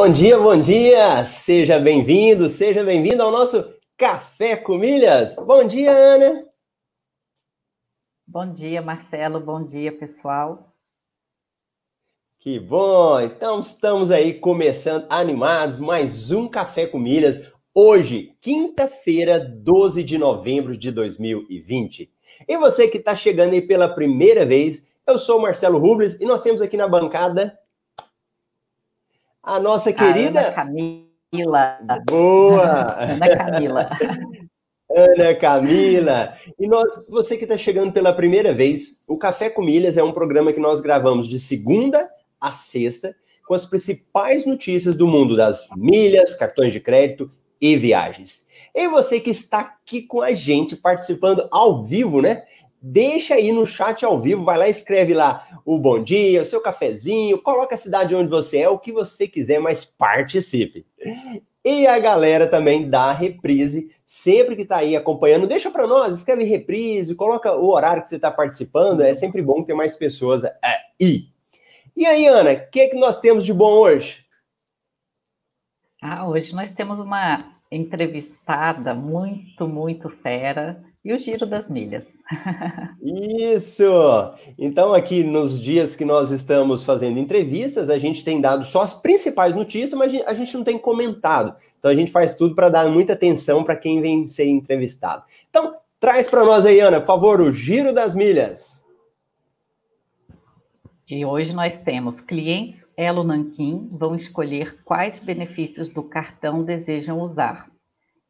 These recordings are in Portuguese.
Bom dia, bom dia! Seja bem-vindo, seja bem-vindo ao nosso Café com Milhas. Bom dia, Ana! Bom dia, Marcelo. Bom dia, pessoal. Que bom! Então estamos aí começando animados mais um Café com Milhas. Hoje, quinta-feira, 12 de novembro de 2020. E você que está chegando aí pela primeira vez, eu sou o Marcelo Rubles e nós temos aqui na bancada a nossa querida. Ana Camila. Boa! Ana Camila. Ana Camila. E nós, você que está chegando pela primeira vez, o Café com Milhas é um programa que nós gravamos de segunda a sexta, com as principais notícias do mundo das milhas, cartões de crédito e viagens. E você que está aqui com a gente, participando ao vivo, né? Deixa aí no chat ao vivo, vai lá, escreve lá o bom dia, o seu cafezinho, coloca a cidade onde você é, o que você quiser, mas participe. E a galera também da reprise, sempre que está aí acompanhando, deixa para nós, escreve reprise, coloca o horário que você está participando, é sempre bom ter mais pessoas aí. E aí, Ana, o que, é que nós temos de bom hoje? Ah, hoje nós temos uma entrevistada muito, muito fera e o Giro das Milhas. Isso! Então, aqui nos dias que nós estamos fazendo entrevistas, a gente tem dado só as principais notícias, mas a gente não tem comentado. Então, a gente faz tudo para dar muita atenção para quem vem ser entrevistado. Então, traz para nós aí, Ana, por favor, o Giro das Milhas. E hoje nós temos clientes Elo Nanquim vão escolher quais benefícios do cartão desejam usar.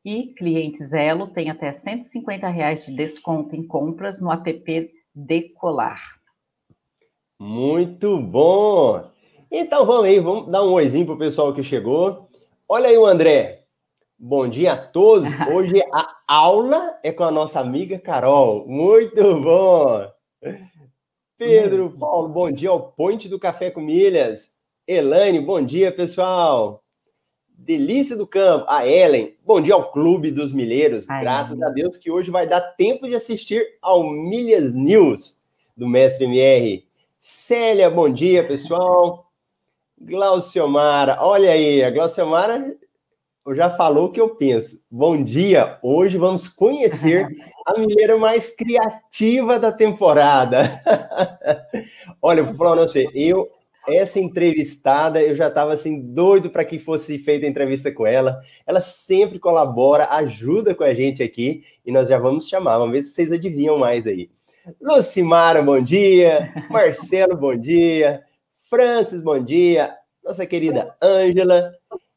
E clientes Elo têm até 150 reais de desconto em compras no app Decolar. Muito bom! Então vamos aí, vamos dar um oizinho pro pessoal que chegou. Olha aí o André. Bom dia a todos. Hoje a aula é com a nossa amiga Carol. Muito bom! Pedro, Paulo, bom dia ao Ponte do Café com Milhas. Elaine, bom dia, pessoal. Delícia do Campo, a Ellen, bom dia ao Clube dos Milheiros. Ai, Graças a Deus que hoje vai dar tempo de assistir ao Milhas News do Mestre MR. Célia, bom dia, pessoal. Glauciomara, olha aí, a Glauciomara já falou o que eu penso. Bom dia, hoje vamos conhecer a milheira mais criativa da temporada. Olha, vou falar não sei, eu essa entrevistada, eu já estava assim doido para que fosse feita a entrevista com ela. Ela sempre colabora, ajuda com a gente aqui e nós já vamos chamar, vamos ver se vocês adivinham mais aí. Lucimara, bom dia. Marcelo, bom dia. Francis, bom dia. Nossa querida Ângela.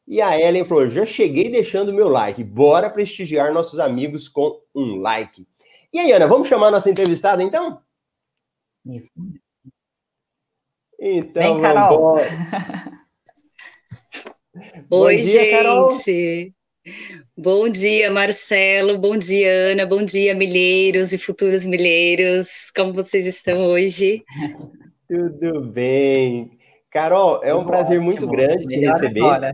E a Ellen falou: já cheguei deixando meu like. Bora prestigiar nossos amigos com um like. E aí, Ana, vamos chamar nossa entrevistada então? Isso. Então, Vem, Carol. Oi, dia, gente. Carol. Bom dia, Marcelo. Bom dia, Ana. Bom dia, milheiros e futuros milheiros. Como vocês estão hoje? Tudo bem. Carol, é um prazer muito grande te receber. Agora.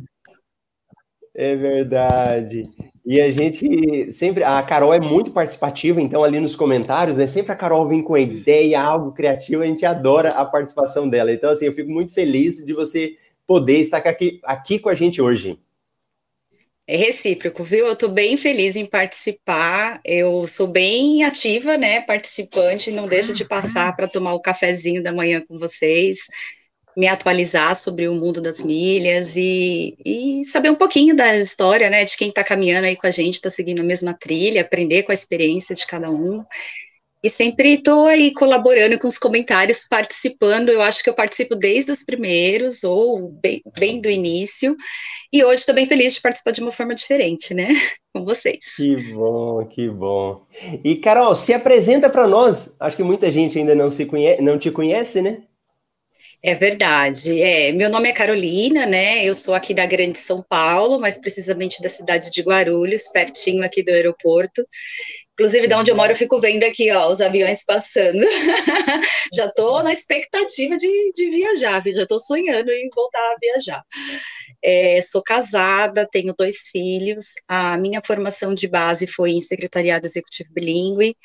É verdade. E a gente sempre. A Carol é muito participativa, então, ali nos comentários, né? Sempre a Carol vem com ideia, algo criativo, a gente adora a participação dela. Então, assim, eu fico muito feliz de você poder estar aqui, aqui com a gente hoje. É recíproco, viu? Eu estou bem feliz em participar. Eu sou bem ativa, né? Participante, não deixa de passar para tomar o cafezinho da manhã com vocês me atualizar sobre o mundo das milhas e, e saber um pouquinho da história, né, de quem está caminhando aí com a gente, está seguindo a mesma trilha, aprender com a experiência de cada um. E sempre estou aí colaborando com os comentários, participando. Eu acho que eu participo desde os primeiros, ou bem, bem do início. E hoje estou bem feliz de participar de uma forma diferente, né? Com vocês. Que bom, que bom. E Carol, se apresenta para nós. Acho que muita gente ainda não se conhece, não te conhece, né? É verdade. É, meu nome é Carolina, né? Eu sou aqui da Grande São Paulo, mais precisamente da cidade de Guarulhos, pertinho aqui do aeroporto. Inclusive, da onde eu moro, eu fico vendo aqui, ó, os aviões passando. já estou na expectativa de, de viajar, já estou sonhando em voltar a viajar. É, sou casada, tenho dois filhos. A minha formação de base foi em secretariado executivo bilíngue.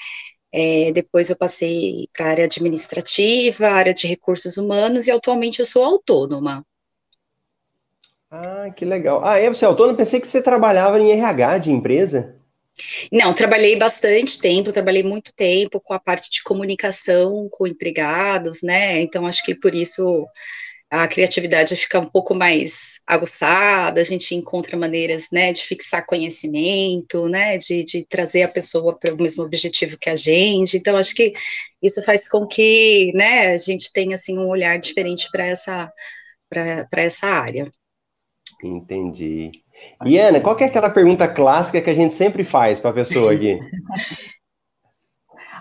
É, depois eu passei para a área administrativa, área de recursos humanos e atualmente eu sou autônoma. Ah, que legal. Ah, é, você é autônomo? Pensei que você trabalhava em RH de empresa. Não, trabalhei bastante tempo, trabalhei muito tempo com a parte de comunicação com empregados, né? Então acho que por isso a criatividade fica um pouco mais aguçada, a gente encontra maneiras, né, de fixar conhecimento, né, de, de trazer a pessoa para o mesmo objetivo que a gente. Então acho que isso faz com que, né, a gente tenha assim um olhar diferente para essa para essa área. Entendi. E Ana, qual é aquela pergunta clássica que a gente sempre faz para a pessoa aqui?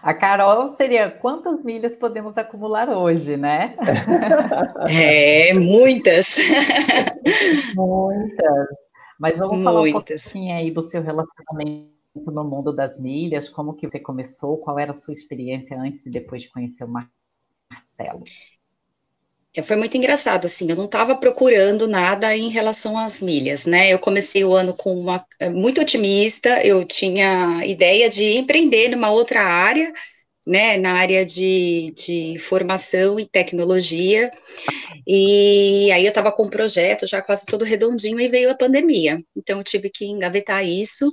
A Carol seria quantas milhas podemos acumular hoje, né? É, muitas. Muitas. Mas vamos muitas. falar um pouquinho aí do seu relacionamento no mundo das milhas, como que você começou, qual era a sua experiência antes e depois de conhecer o Marcelo? É, foi muito engraçado, assim, eu não estava procurando nada em relação às milhas, né? Eu comecei o ano com uma é, muito otimista, eu tinha ideia de empreender numa outra área, né, na área de, de formação e tecnologia, e aí eu estava com um projeto já quase todo redondinho e veio a pandemia, então eu tive que engavetar isso,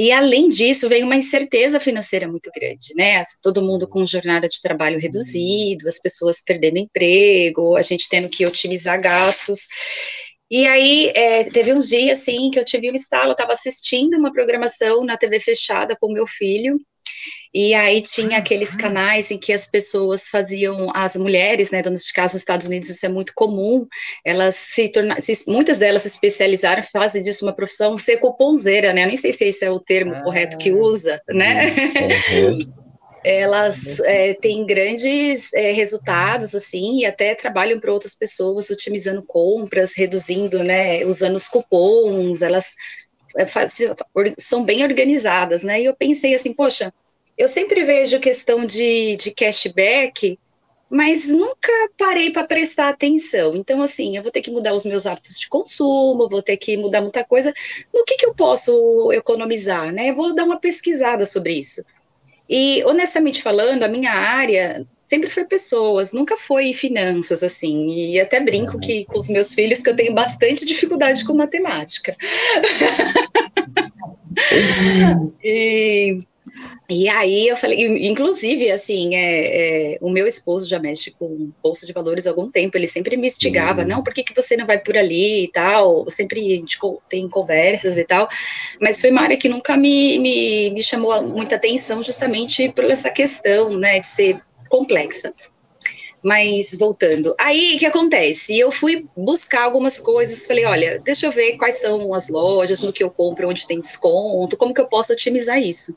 e além disso, veio uma incerteza financeira muito grande, né? Todo mundo com jornada de trabalho reduzido, as pessoas perdendo emprego, a gente tendo que otimizar gastos. E aí, é, teve uns dias, assim, que eu tive um estalo, eu estava assistindo uma programação na TV fechada com meu filho, e aí tinha aqueles canais em que as pessoas faziam, as mulheres, né, donas de casa nos Estados Unidos, isso é muito comum, elas se tornaram, muitas delas se especializaram, fazem disso uma profissão, ser cuponzeira, né, eu nem sei se esse é o termo ah, correto que usa, né, elas é, têm grandes é, resultados, assim, e até trabalham para outras pessoas, otimizando compras, reduzindo, né, usando os cupons, elas é, faz, são bem organizadas, né, e eu pensei assim, poxa, eu sempre vejo questão de, de cashback, mas nunca parei para prestar atenção. Então, assim, eu vou ter que mudar os meus hábitos de consumo, vou ter que mudar muita coisa. No que, que eu posso economizar, né? Vou dar uma pesquisada sobre isso. E, honestamente falando, a minha área sempre foi pessoas, nunca foi finanças, assim. E até brinco que com os meus filhos que eu tenho bastante dificuldade com matemática. e e aí eu falei, inclusive, assim, é, é, o meu esposo já mexe com bolsa de valores há algum tempo, ele sempre me instigava, uhum. não, por que, que você não vai por ali e tal, sempre a gente tem conversas e tal, mas foi uma área que nunca me, me, me chamou muita atenção justamente por essa questão, né, de ser complexa. Mas voltando, aí o que acontece? Eu fui buscar algumas coisas, falei, olha, deixa eu ver quais são as lojas, no que eu compro, onde tem desconto, como que eu posso otimizar isso.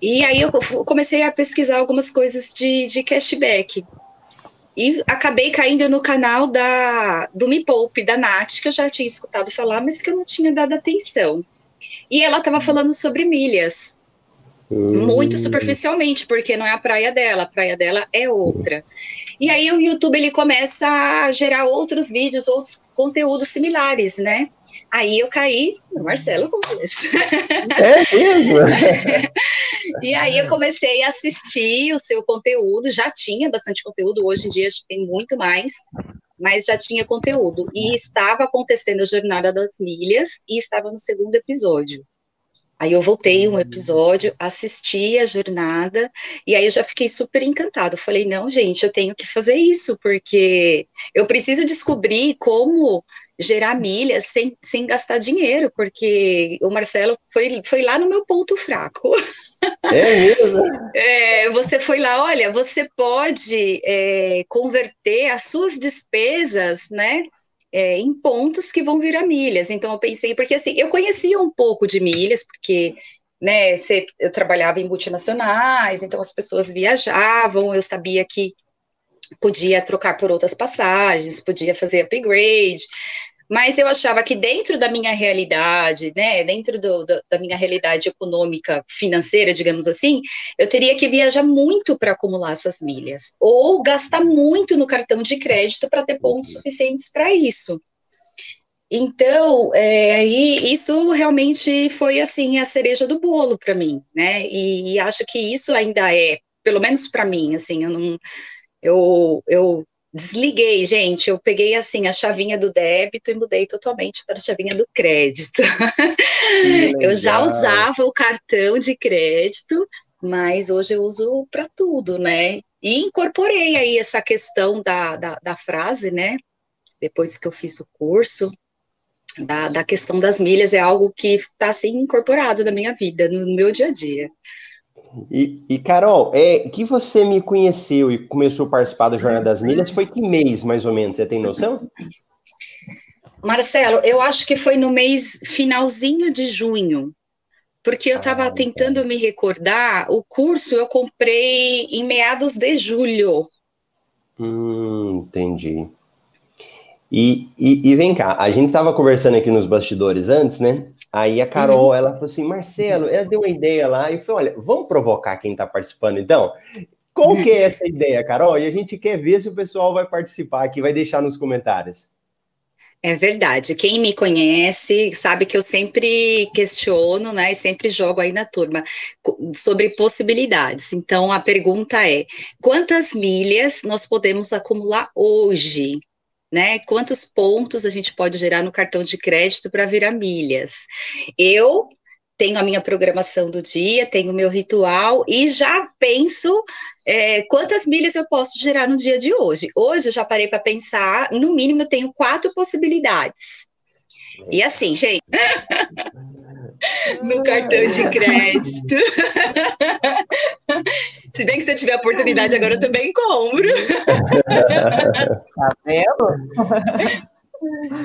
E aí eu comecei a pesquisar algumas coisas de, de cashback. E acabei caindo no canal da, do Me Poupe, da Nath, que eu já tinha escutado falar, mas que eu não tinha dado atenção. E ela estava falando sobre milhas. Muito superficialmente, porque não é a praia dela, a praia dela é outra. E aí o YouTube ele começa a gerar outros vídeos, outros conteúdos similares, né? Aí eu caí no Marcelo Gomes. É mesmo? e aí eu comecei a assistir o seu conteúdo, já tinha bastante conteúdo, hoje em dia tem muito mais, mas já tinha conteúdo. E estava acontecendo a Jornada das Milhas e estava no segundo episódio. Aí eu voltei um hum. episódio, assisti a jornada, e aí eu já fiquei super encantado. Falei, não, gente, eu tenho que fazer isso, porque eu preciso descobrir como gerar milhas sem, sem gastar dinheiro, porque o Marcelo foi, foi lá no meu ponto fraco. É mesmo? É, você foi lá, olha, você pode é, converter as suas despesas, né? É, em pontos que vão virar milhas. Então eu pensei, porque assim, eu conhecia um pouco de milhas, porque né, eu trabalhava em multinacionais, então as pessoas viajavam, eu sabia que podia trocar por outras passagens, podia fazer upgrade, mas eu achava que dentro da minha realidade, né, dentro do, do, da minha realidade econômica, financeira, digamos assim, eu teria que viajar muito para acumular essas milhas, ou gastar muito no cartão de crédito para ter pontos suficientes para isso. Então, é, e isso realmente foi assim a cereja do bolo para mim, né? E, e, acho que isso ainda é, pelo menos para mim, assim, eu não, eu, eu desliguei, gente. Eu peguei assim a chavinha do débito e mudei totalmente para a chavinha do crédito. eu já usava o cartão de crédito, mas hoje eu uso para tudo, né? E incorporei aí essa questão da, da, da frase, né? Depois que eu fiz o curso, da, da questão das milhas, é algo que está assim incorporado na minha vida, no meu dia a dia. E, e, Carol, é que você me conheceu e começou a participar da Jornada das Milhas, foi que mês, mais ou menos? Você tem noção? Marcelo, eu acho que foi no mês finalzinho de junho, porque eu estava ah, tentando me recordar, o curso eu comprei em meados de julho. Hum, entendi. E, e, e, vem cá, a gente estava conversando aqui nos bastidores antes, né? Aí a Carol, uhum. ela falou assim, Marcelo, ela deu uma ideia lá, e falou, olha, vamos provocar quem está participando, então? Qual que é essa ideia, Carol? E a gente quer ver se o pessoal vai participar aqui, vai deixar nos comentários. É verdade. Quem me conhece sabe que eu sempre questiono, né, e sempre jogo aí na turma sobre possibilidades. Então a pergunta é: quantas milhas nós podemos acumular hoje? Né? Quantos pontos a gente pode gerar no cartão de crédito para virar milhas? Eu tenho a minha programação do dia, tenho o meu ritual e já penso é, quantas milhas eu posso gerar no dia de hoje. Hoje eu já parei para pensar, no mínimo eu tenho quatro possibilidades. E assim, gente, no cartão de crédito. Se bem que se eu tiver oportunidade agora, eu também compro. Tá vendo?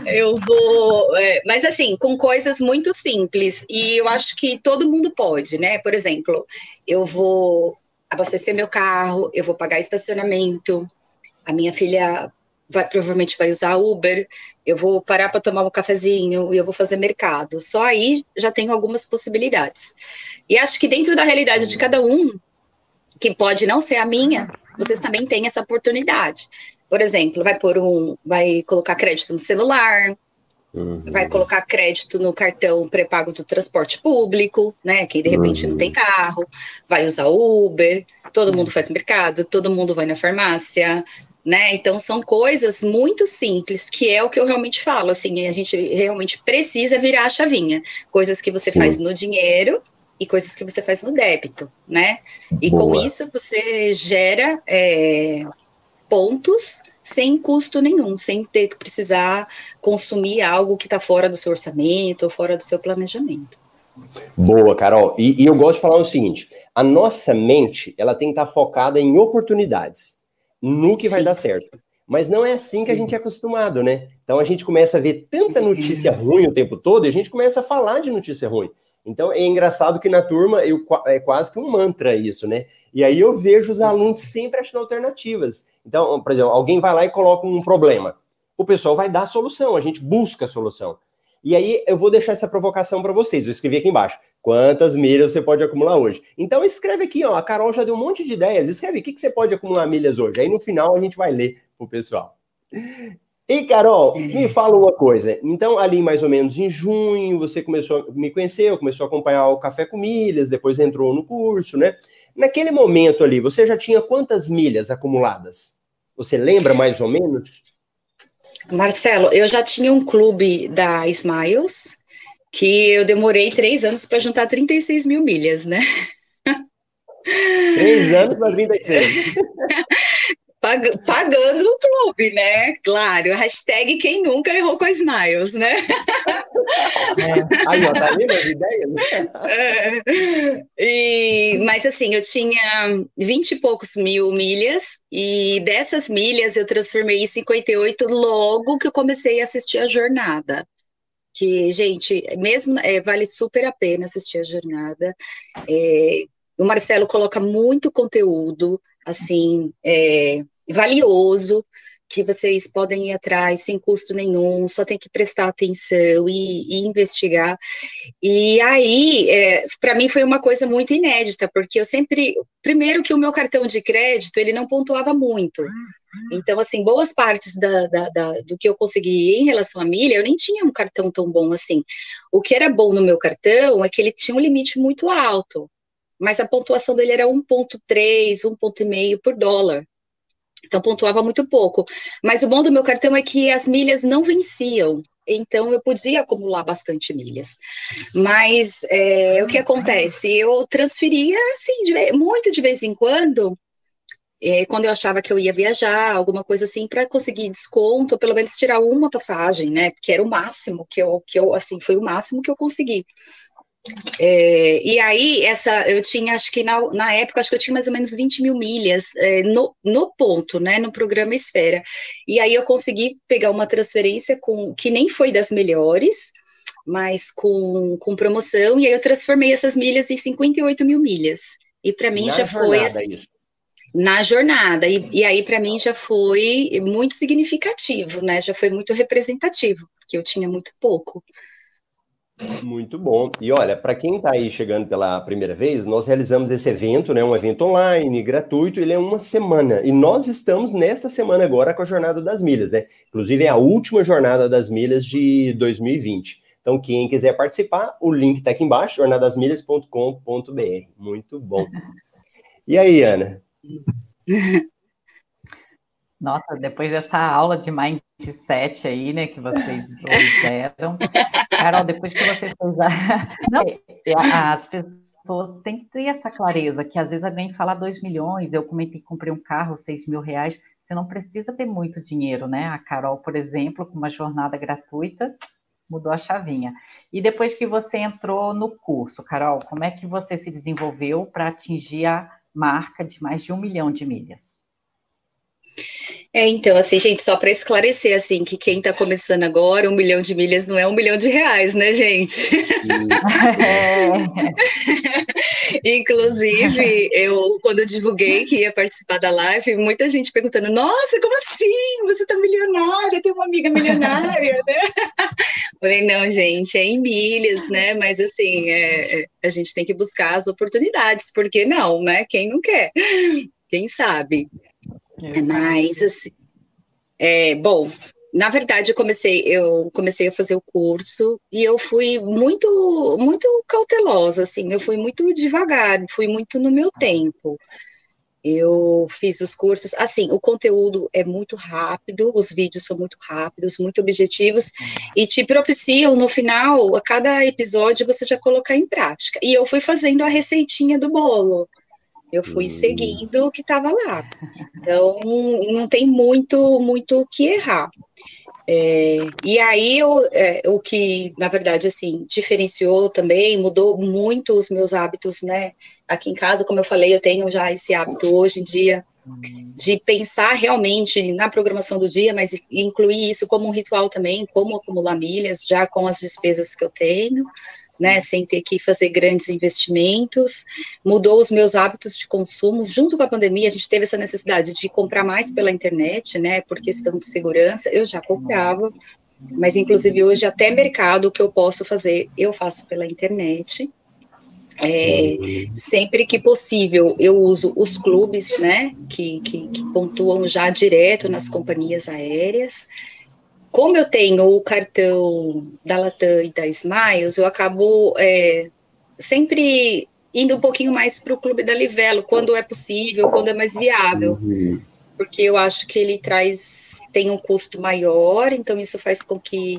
Eu vou, é, mas assim, com coisas muito simples, e eu acho que todo mundo pode, né? Por exemplo, eu vou abastecer meu carro, eu vou pagar estacionamento, a minha filha vai, provavelmente vai usar Uber, eu vou parar para tomar um cafezinho e eu vou fazer mercado. Só aí já tenho algumas possibilidades. E acho que dentro da realidade de cada um, que pode não ser a minha, vocês também têm essa oportunidade. Por exemplo, vai pôr um, vai colocar crédito no celular, uhum. vai colocar crédito no cartão pré-pago do transporte público, né? Que de repente uhum. não tem uhum. carro, vai usar Uber, todo mundo faz mercado, todo mundo vai na farmácia, né? Então são coisas muito simples, que é o que eu realmente falo, assim, a gente realmente precisa virar a chavinha, coisas que você Sim. faz no dinheiro e coisas que você faz no débito, né? E Boa. com isso você gera é, pontos sem custo nenhum, sem ter que precisar consumir algo que está fora do seu orçamento ou fora do seu planejamento. Boa, Carol. E, e, eu gosto de falar o seguinte: a nossa mente ela tem que estar tá focada em oportunidades, no que Sim. vai dar certo. Mas não é assim que a gente é acostumado, né? Então a gente começa a ver tanta notícia ruim o tempo todo e a gente começa a falar de notícia ruim. Então é engraçado que na turma eu, é quase que um mantra isso, né? E aí eu vejo os alunos sempre achando alternativas. Então, por exemplo, alguém vai lá e coloca um problema. O pessoal vai dar a solução, a gente busca a solução. E aí eu vou deixar essa provocação para vocês. Eu escrevi aqui embaixo. Quantas milhas você pode acumular hoje? Então escreve aqui, ó. A Carol já deu um monte de ideias. Escreve o que, que você pode acumular milhas hoje. Aí no final a gente vai ler pro pessoal. E, Carol, me fala uma coisa. Então, ali mais ou menos em junho, você começou a me conhecer, começou a acompanhar o Café com Milhas, depois entrou no curso, né? Naquele momento ali, você já tinha quantas milhas acumuladas? Você lembra mais ou menos? Marcelo, eu já tinha um clube da Smiles, que eu demorei três anos para juntar 36 mil milhas, né? Três anos para 36. Pag pagando o clube, né? Claro, hashtag quem nunca errou com as Smiles, né? É. Aí, ó, tá vendo as ideias? É. E, mas assim, eu tinha 20 e poucos mil milhas, e dessas milhas eu transformei em 58 logo que eu comecei a assistir a jornada. Que, gente, mesmo é, vale super a pena assistir a jornada. É, o Marcelo coloca muito conteúdo, assim, é, valioso, que vocês podem ir atrás sem custo nenhum, só tem que prestar atenção e, e investigar. E aí, é, para mim foi uma coisa muito inédita, porque eu sempre, primeiro que o meu cartão de crédito, ele não pontuava muito. Então, assim, boas partes da, da, da, do que eu consegui em relação à milha, eu nem tinha um cartão tão bom assim. O que era bom no meu cartão é que ele tinha um limite muito alto, mas a pontuação dele era 1.3, 1.5 por dólar. Então pontuava muito pouco. Mas o bom do meu cartão é que as milhas não venciam. Então eu podia acumular bastante milhas. Mas é, o que acontece? Eu transferia assim, de, muito de vez em quando, é, quando eu achava que eu ia viajar, alguma coisa assim, para conseguir desconto, ou pelo menos tirar uma passagem, né? Porque era o máximo que eu, que eu assim, foi o máximo que eu consegui. É, e aí, essa, eu tinha, acho que na, na época, acho que eu tinha mais ou menos 20 mil milhas é, no, no ponto, né, no programa Esfera. E aí eu consegui pegar uma transferência com que nem foi das melhores, mas com, com promoção, e aí eu transformei essas milhas em 58 mil milhas. E para mim na já foi assim, isso. na jornada. E, e aí para mim já foi muito significativo, né? Já foi muito representativo, porque eu tinha muito pouco. Muito bom. E olha, para quem está aí chegando pela primeira vez, nós realizamos esse evento, né? Um evento online, gratuito, ele é uma semana. E nós estamos nesta semana agora com a Jornada das Milhas, né? Inclusive é a última Jornada das Milhas de 2020. Então, quem quiser participar, o link está aqui embaixo, jornadasmilhas.com.br. Muito bom. E aí, Ana? Nossa, depois dessa aula de mindset aí, né, que vocês deram, Carol, depois que você fez a. Não, é, as pessoas têm que ter essa clareza, que às vezes alguém fala 2 milhões, eu comentei que comprei um carro, 6 mil reais, você não precisa ter muito dinheiro, né? A Carol, por exemplo, com uma jornada gratuita, mudou a chavinha. E depois que você entrou no curso, Carol, como é que você se desenvolveu para atingir a marca de mais de um milhão de milhas? É, então, assim, gente, só para esclarecer, assim, que quem está começando agora, um milhão de milhas não é um milhão de reais, né, gente? É. Inclusive, eu, quando eu divulguei que ia participar da live, muita gente perguntando, nossa, como assim? Você tá milionária, tem uma amiga milionária, né? Falei, não, gente, é em milhas, né? Mas, assim, é, é, a gente tem que buscar as oportunidades, porque não, né? Quem não quer? Quem sabe? Mas, assim, é, bom, na verdade, eu comecei, eu comecei a fazer o curso e eu fui muito, muito cautelosa, assim, eu fui muito devagar, fui muito no meu tempo. Eu fiz os cursos, assim, o conteúdo é muito rápido, os vídeos são muito rápidos, muito objetivos, e te propiciam no final, a cada episódio, você já colocar em prática. E eu fui fazendo a receitinha do bolo. Eu fui hum. seguindo o que estava lá. Então, não tem muito muito o que errar. É, e aí, eu, é, o que, na verdade, assim, diferenciou também, mudou muito os meus hábitos, né? Aqui em casa, como eu falei, eu tenho já esse hábito hoje em dia de pensar realmente na programação do dia, mas incluir isso como um ritual também, como acumular milhas, já com as despesas que eu tenho né, sem ter que fazer grandes investimentos, mudou os meus hábitos de consumo. Junto com a pandemia, a gente teve essa necessidade de comprar mais pela internet, né, por questão de segurança. Eu já comprava, mas inclusive hoje até mercado que eu posso fazer, eu faço pela internet. É, sempre que possível, eu uso os clubes, né, que, que, que pontuam já direto nas companhias aéreas como eu tenho o cartão da Latam e da Smiles, eu acabo é, sempre indo um pouquinho mais para o Clube da Livelo, quando é possível, quando é mais viável. Uhum. Porque eu acho que ele traz, tem um custo maior, então isso faz com que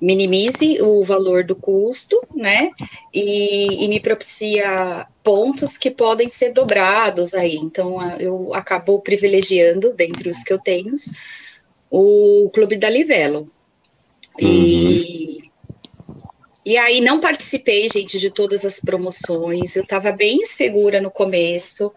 minimize o valor do custo, né? E, e me propicia pontos que podem ser dobrados aí. Então, eu acabo privilegiando, dentre os que eu tenho, o Clube da Livelo. E, uhum. e aí não participei, gente, de todas as promoções. Eu estava bem insegura no começo.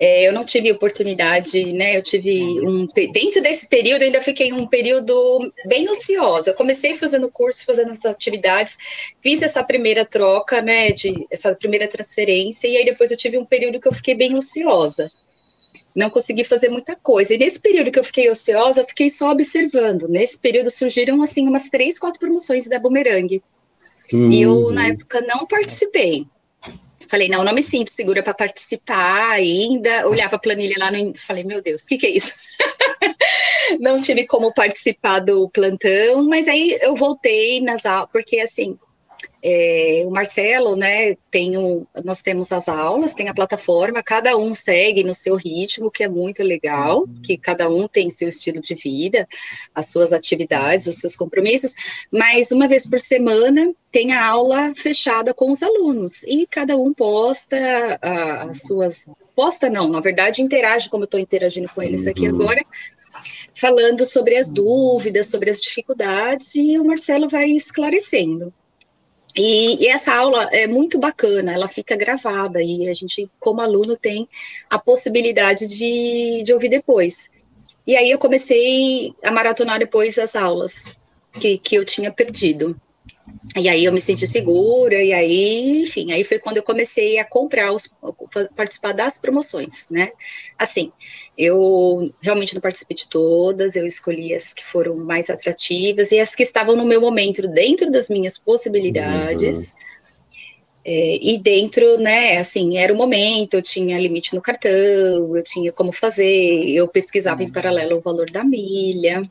É, eu não tive oportunidade, né? Eu tive um. Dentro desse período, ainda fiquei um período bem ociosa. Eu comecei fazendo curso, fazendo as atividades, fiz essa primeira troca, né? De, essa primeira transferência, e aí depois eu tive um período que eu fiquei bem ociosa não consegui fazer muita coisa. E nesse período que eu fiquei ociosa, eu fiquei só observando. Nesse período surgiram, assim, umas três, quatro promoções da Bumerangue. Uhum. E eu, na época, não participei. Falei, não, não me sinto segura para participar ainda. Olhava a planilha lá, no... falei, meu Deus, o que, que é isso? não tive como participar do plantão, mas aí eu voltei nas aulas, porque assim, é, o Marcelo, né, tem um, nós temos as aulas, tem a plataforma, cada um segue no seu ritmo, que é muito legal, uhum. que cada um tem seu estilo de vida, as suas atividades, os seus compromissos, mas uma vez por semana tem a aula fechada com os alunos, e cada um posta a, as suas, posta não, na verdade interage, como eu estou interagindo com eles aqui uhum. agora, falando sobre as dúvidas, sobre as dificuldades, e o Marcelo vai esclarecendo. E, e, essa aula é muito bacana, ela fica gravada e a gente, como aluno, tem a possibilidade de, de ouvir depois. E aí eu comecei a maratonar depois as aulas que, que eu tinha perdido. E aí eu me senti segura, e aí, enfim, aí foi quando eu comecei a comprar, os, participar das promoções, né? Assim, eu realmente não participei de todas, eu escolhi as que foram mais atrativas e as que estavam no meu momento, dentro das minhas possibilidades. Uhum. É, e dentro, né, assim, era o momento, eu tinha limite no cartão, eu tinha como fazer, eu pesquisava uhum. em paralelo o valor da milha.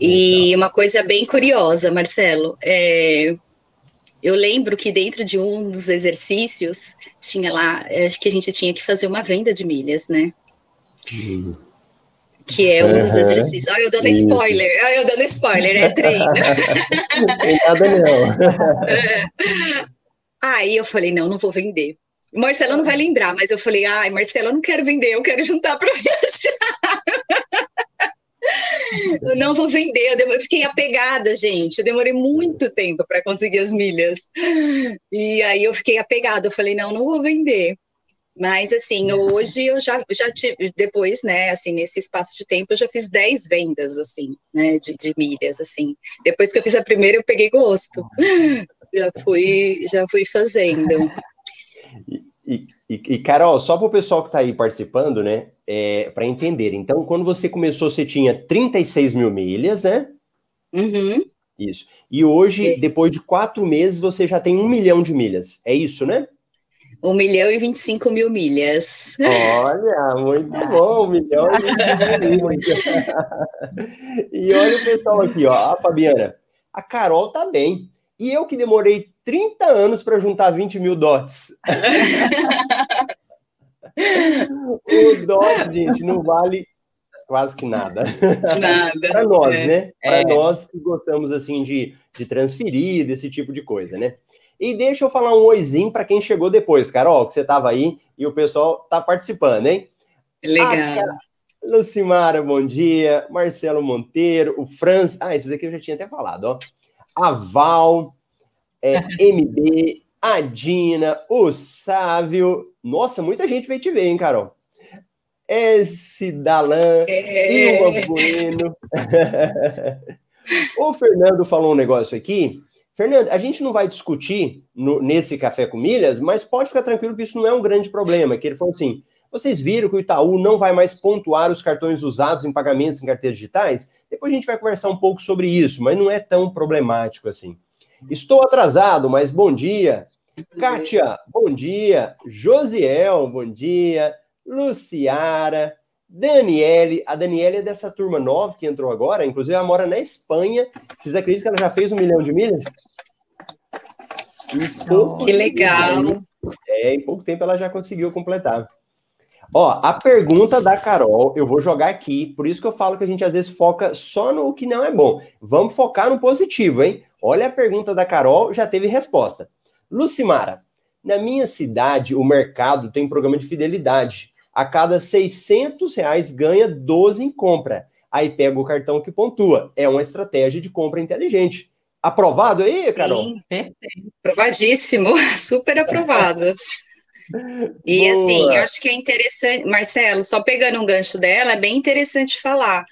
E uma coisa bem curiosa, Marcelo, é, eu lembro que dentro de um dos exercícios tinha lá, acho que a gente tinha que fazer uma venda de milhas, né? Que é um dos exercícios. Olha, eu dando Isso. spoiler, olha, eu dando spoiler, é treino. Nada, não. Aí eu falei, não, não vou vender. Marcelo não vai lembrar, mas eu falei, ai, Marcelo, eu não quero vender, eu quero juntar para viajar eu não vou vender, eu, eu fiquei apegada, gente. Eu demorei muito tempo para conseguir as milhas. E aí eu fiquei apegada, eu falei, não, não vou vender. Mas, assim, hoje eu já, já tive, depois, né, assim, nesse espaço de tempo, eu já fiz 10 vendas, assim, né, de, de milhas, assim. Depois que eu fiz a primeira, eu peguei gosto. Já fui, já fui fazendo. E, e, e, Carol, só para o pessoal que está aí participando, né? É, para entender. Então, quando você começou, você tinha 36 mil milhas, né? Uhum. Isso. E hoje, é. depois de quatro meses, você já tem um milhão de milhas. É isso, né? Um milhão e 25 mil milhas. Olha, muito bom, um milhão e 25 mil milhas. e olha o pessoal aqui, ó. A Fabiana, a Carol tá bem. E eu que demorei 30 anos para juntar 20 mil dots. o dot, gente, não vale quase que nada. Nada. para nós, é, né? Para é. nós que gostamos assim de, de transferir, desse tipo de coisa, né? E deixa eu falar um oizinho para quem chegou depois, Carol, que você estava aí e o pessoal tá participando, hein? Legal. Ah, Lucimara, bom dia. Marcelo Monteiro, o Franz. Ah, esses aqui eu já tinha até falado, ó a Val, é, MB, a Dina, o Sávio. Nossa, muita gente veio te ver, hein, Carol? Esse Dalan, é. Ilma Bueno. o Fernando falou um negócio aqui. Fernando, a gente não vai discutir no, nesse Café com Milhas, mas pode ficar tranquilo que isso não é um grande problema. Que ele falou assim: vocês viram que o Itaú não vai mais pontuar os cartões usados em pagamentos em carteiras digitais? Depois a gente vai conversar um pouco sobre isso, mas não é tão problemático assim. Estou atrasado, mas bom dia. Kátia, bom dia. Josiel, bom dia. Luciara, Daniele. A Daniele é dessa turma nova que entrou agora, inclusive ela mora na Espanha. Vocês acreditam que ela já fez um milhão de milhas? que legal. É, em pouco tempo ela já conseguiu completar. Ó, a pergunta da Carol, eu vou jogar aqui, por isso que eu falo que a gente às vezes foca só no que não é bom. Vamos focar no positivo, hein? Olha a pergunta da Carol, já teve resposta. Lucimara, na minha cidade, o mercado tem programa de fidelidade. A cada 600 reais ganha 12 em compra. Aí pega o cartão que pontua. É uma estratégia de compra inteligente. Aprovado aí, Carol? Sim, perfeito. Aprovadíssimo, super aprovado. E Boa. assim, eu acho que é interessante, Marcelo, só pegando um gancho dela, é bem interessante falar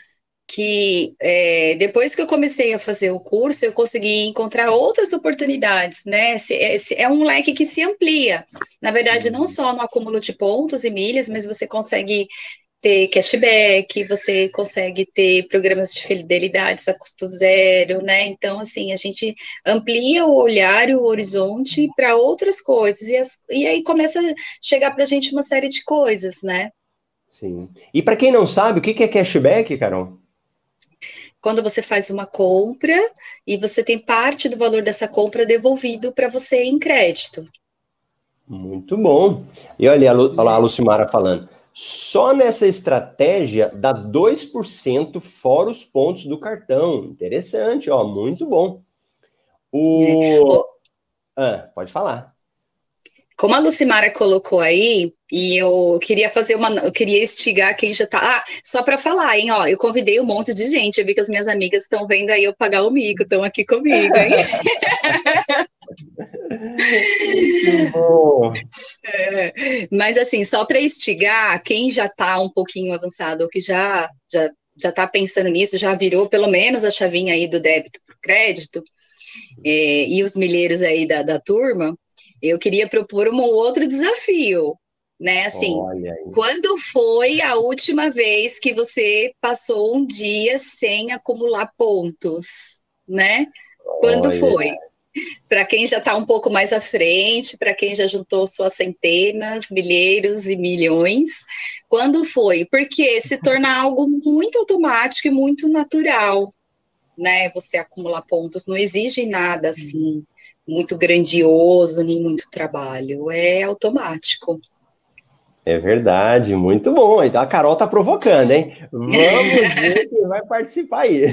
que é, depois que eu comecei a fazer o curso, eu consegui encontrar outras oportunidades, né? É, é um leque que se amplia. Na verdade, não uhum. só no acúmulo de pontos e milhas, mas você consegue ter cashback, você consegue ter programas de fidelidade a custo zero, né? Então, assim, a gente amplia o olhar e o horizonte para outras coisas, e, as, e aí começa a chegar para a gente uma série de coisas, né? Sim. E para quem não sabe, o que é cashback, Carol? Quando você faz uma compra e você tem parte do valor dessa compra devolvido para você em crédito. Muito bom. E olha, olha lá a Lucimara falando. Só nessa estratégia dá 2% fora os pontos do cartão. Interessante, ó, muito bom. O... É. Ah, pode falar. Como a Lucimara colocou aí, e eu queria fazer uma. Eu queria instigar quem já tá. Ah, só para falar, hein? Ó, eu convidei um monte de gente. Eu vi que as minhas amigas estão vendo aí eu pagar o mico, estão aqui comigo, hein? é, mas assim, só para instigar quem já está um pouquinho avançado ou que já já já está pensando nisso, já virou pelo menos a chavinha aí do débito para crédito, é, e os milheiros aí da, da turma, eu queria propor um outro desafio, né? Assim, quando foi a última vez que você passou um dia sem acumular pontos, né? Quando Olha. foi? Para quem já está um pouco mais à frente, para quem já juntou suas centenas, milheiros e milhões, quando foi? Porque se torna algo muito automático e muito natural, né? Você acumular pontos, não exige nada assim muito grandioso, nem muito trabalho. É automático. É verdade, muito bom. Então a Carol tá provocando, hein? Vamos ver quem vai participar aí.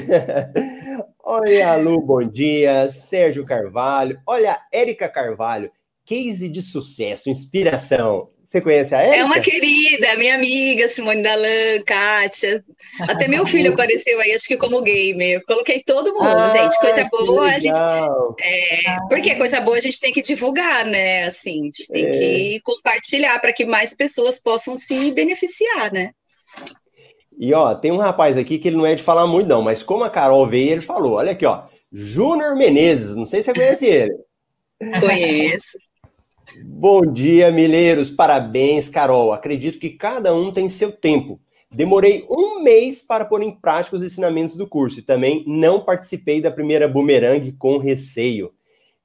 Olha, Lu, bom dia. Sérgio Carvalho. Olha, Érica Carvalho, case de sucesso, inspiração. Você conhece a Érica? É uma querida, minha amiga Simone Dalan, Kátia. Até meu filho apareceu aí, acho que como gamer. Coloquei todo mundo, ah, gente. Coisa boa, a gente. É, porque coisa boa a gente tem que divulgar, né? Assim, a gente tem é. que compartilhar para que mais pessoas possam se beneficiar, né? E ó, tem um rapaz aqui que ele não é de falar muito, não, mas como a Carol veio, ele falou: olha aqui, ó, Júnior Menezes, não sei se você conhece ele. Conheço. Bom dia, milheiros. Parabéns, Carol. Acredito que cada um tem seu tempo. Demorei um mês para pôr em prática os ensinamentos do curso e também não participei da primeira boomerang com receio.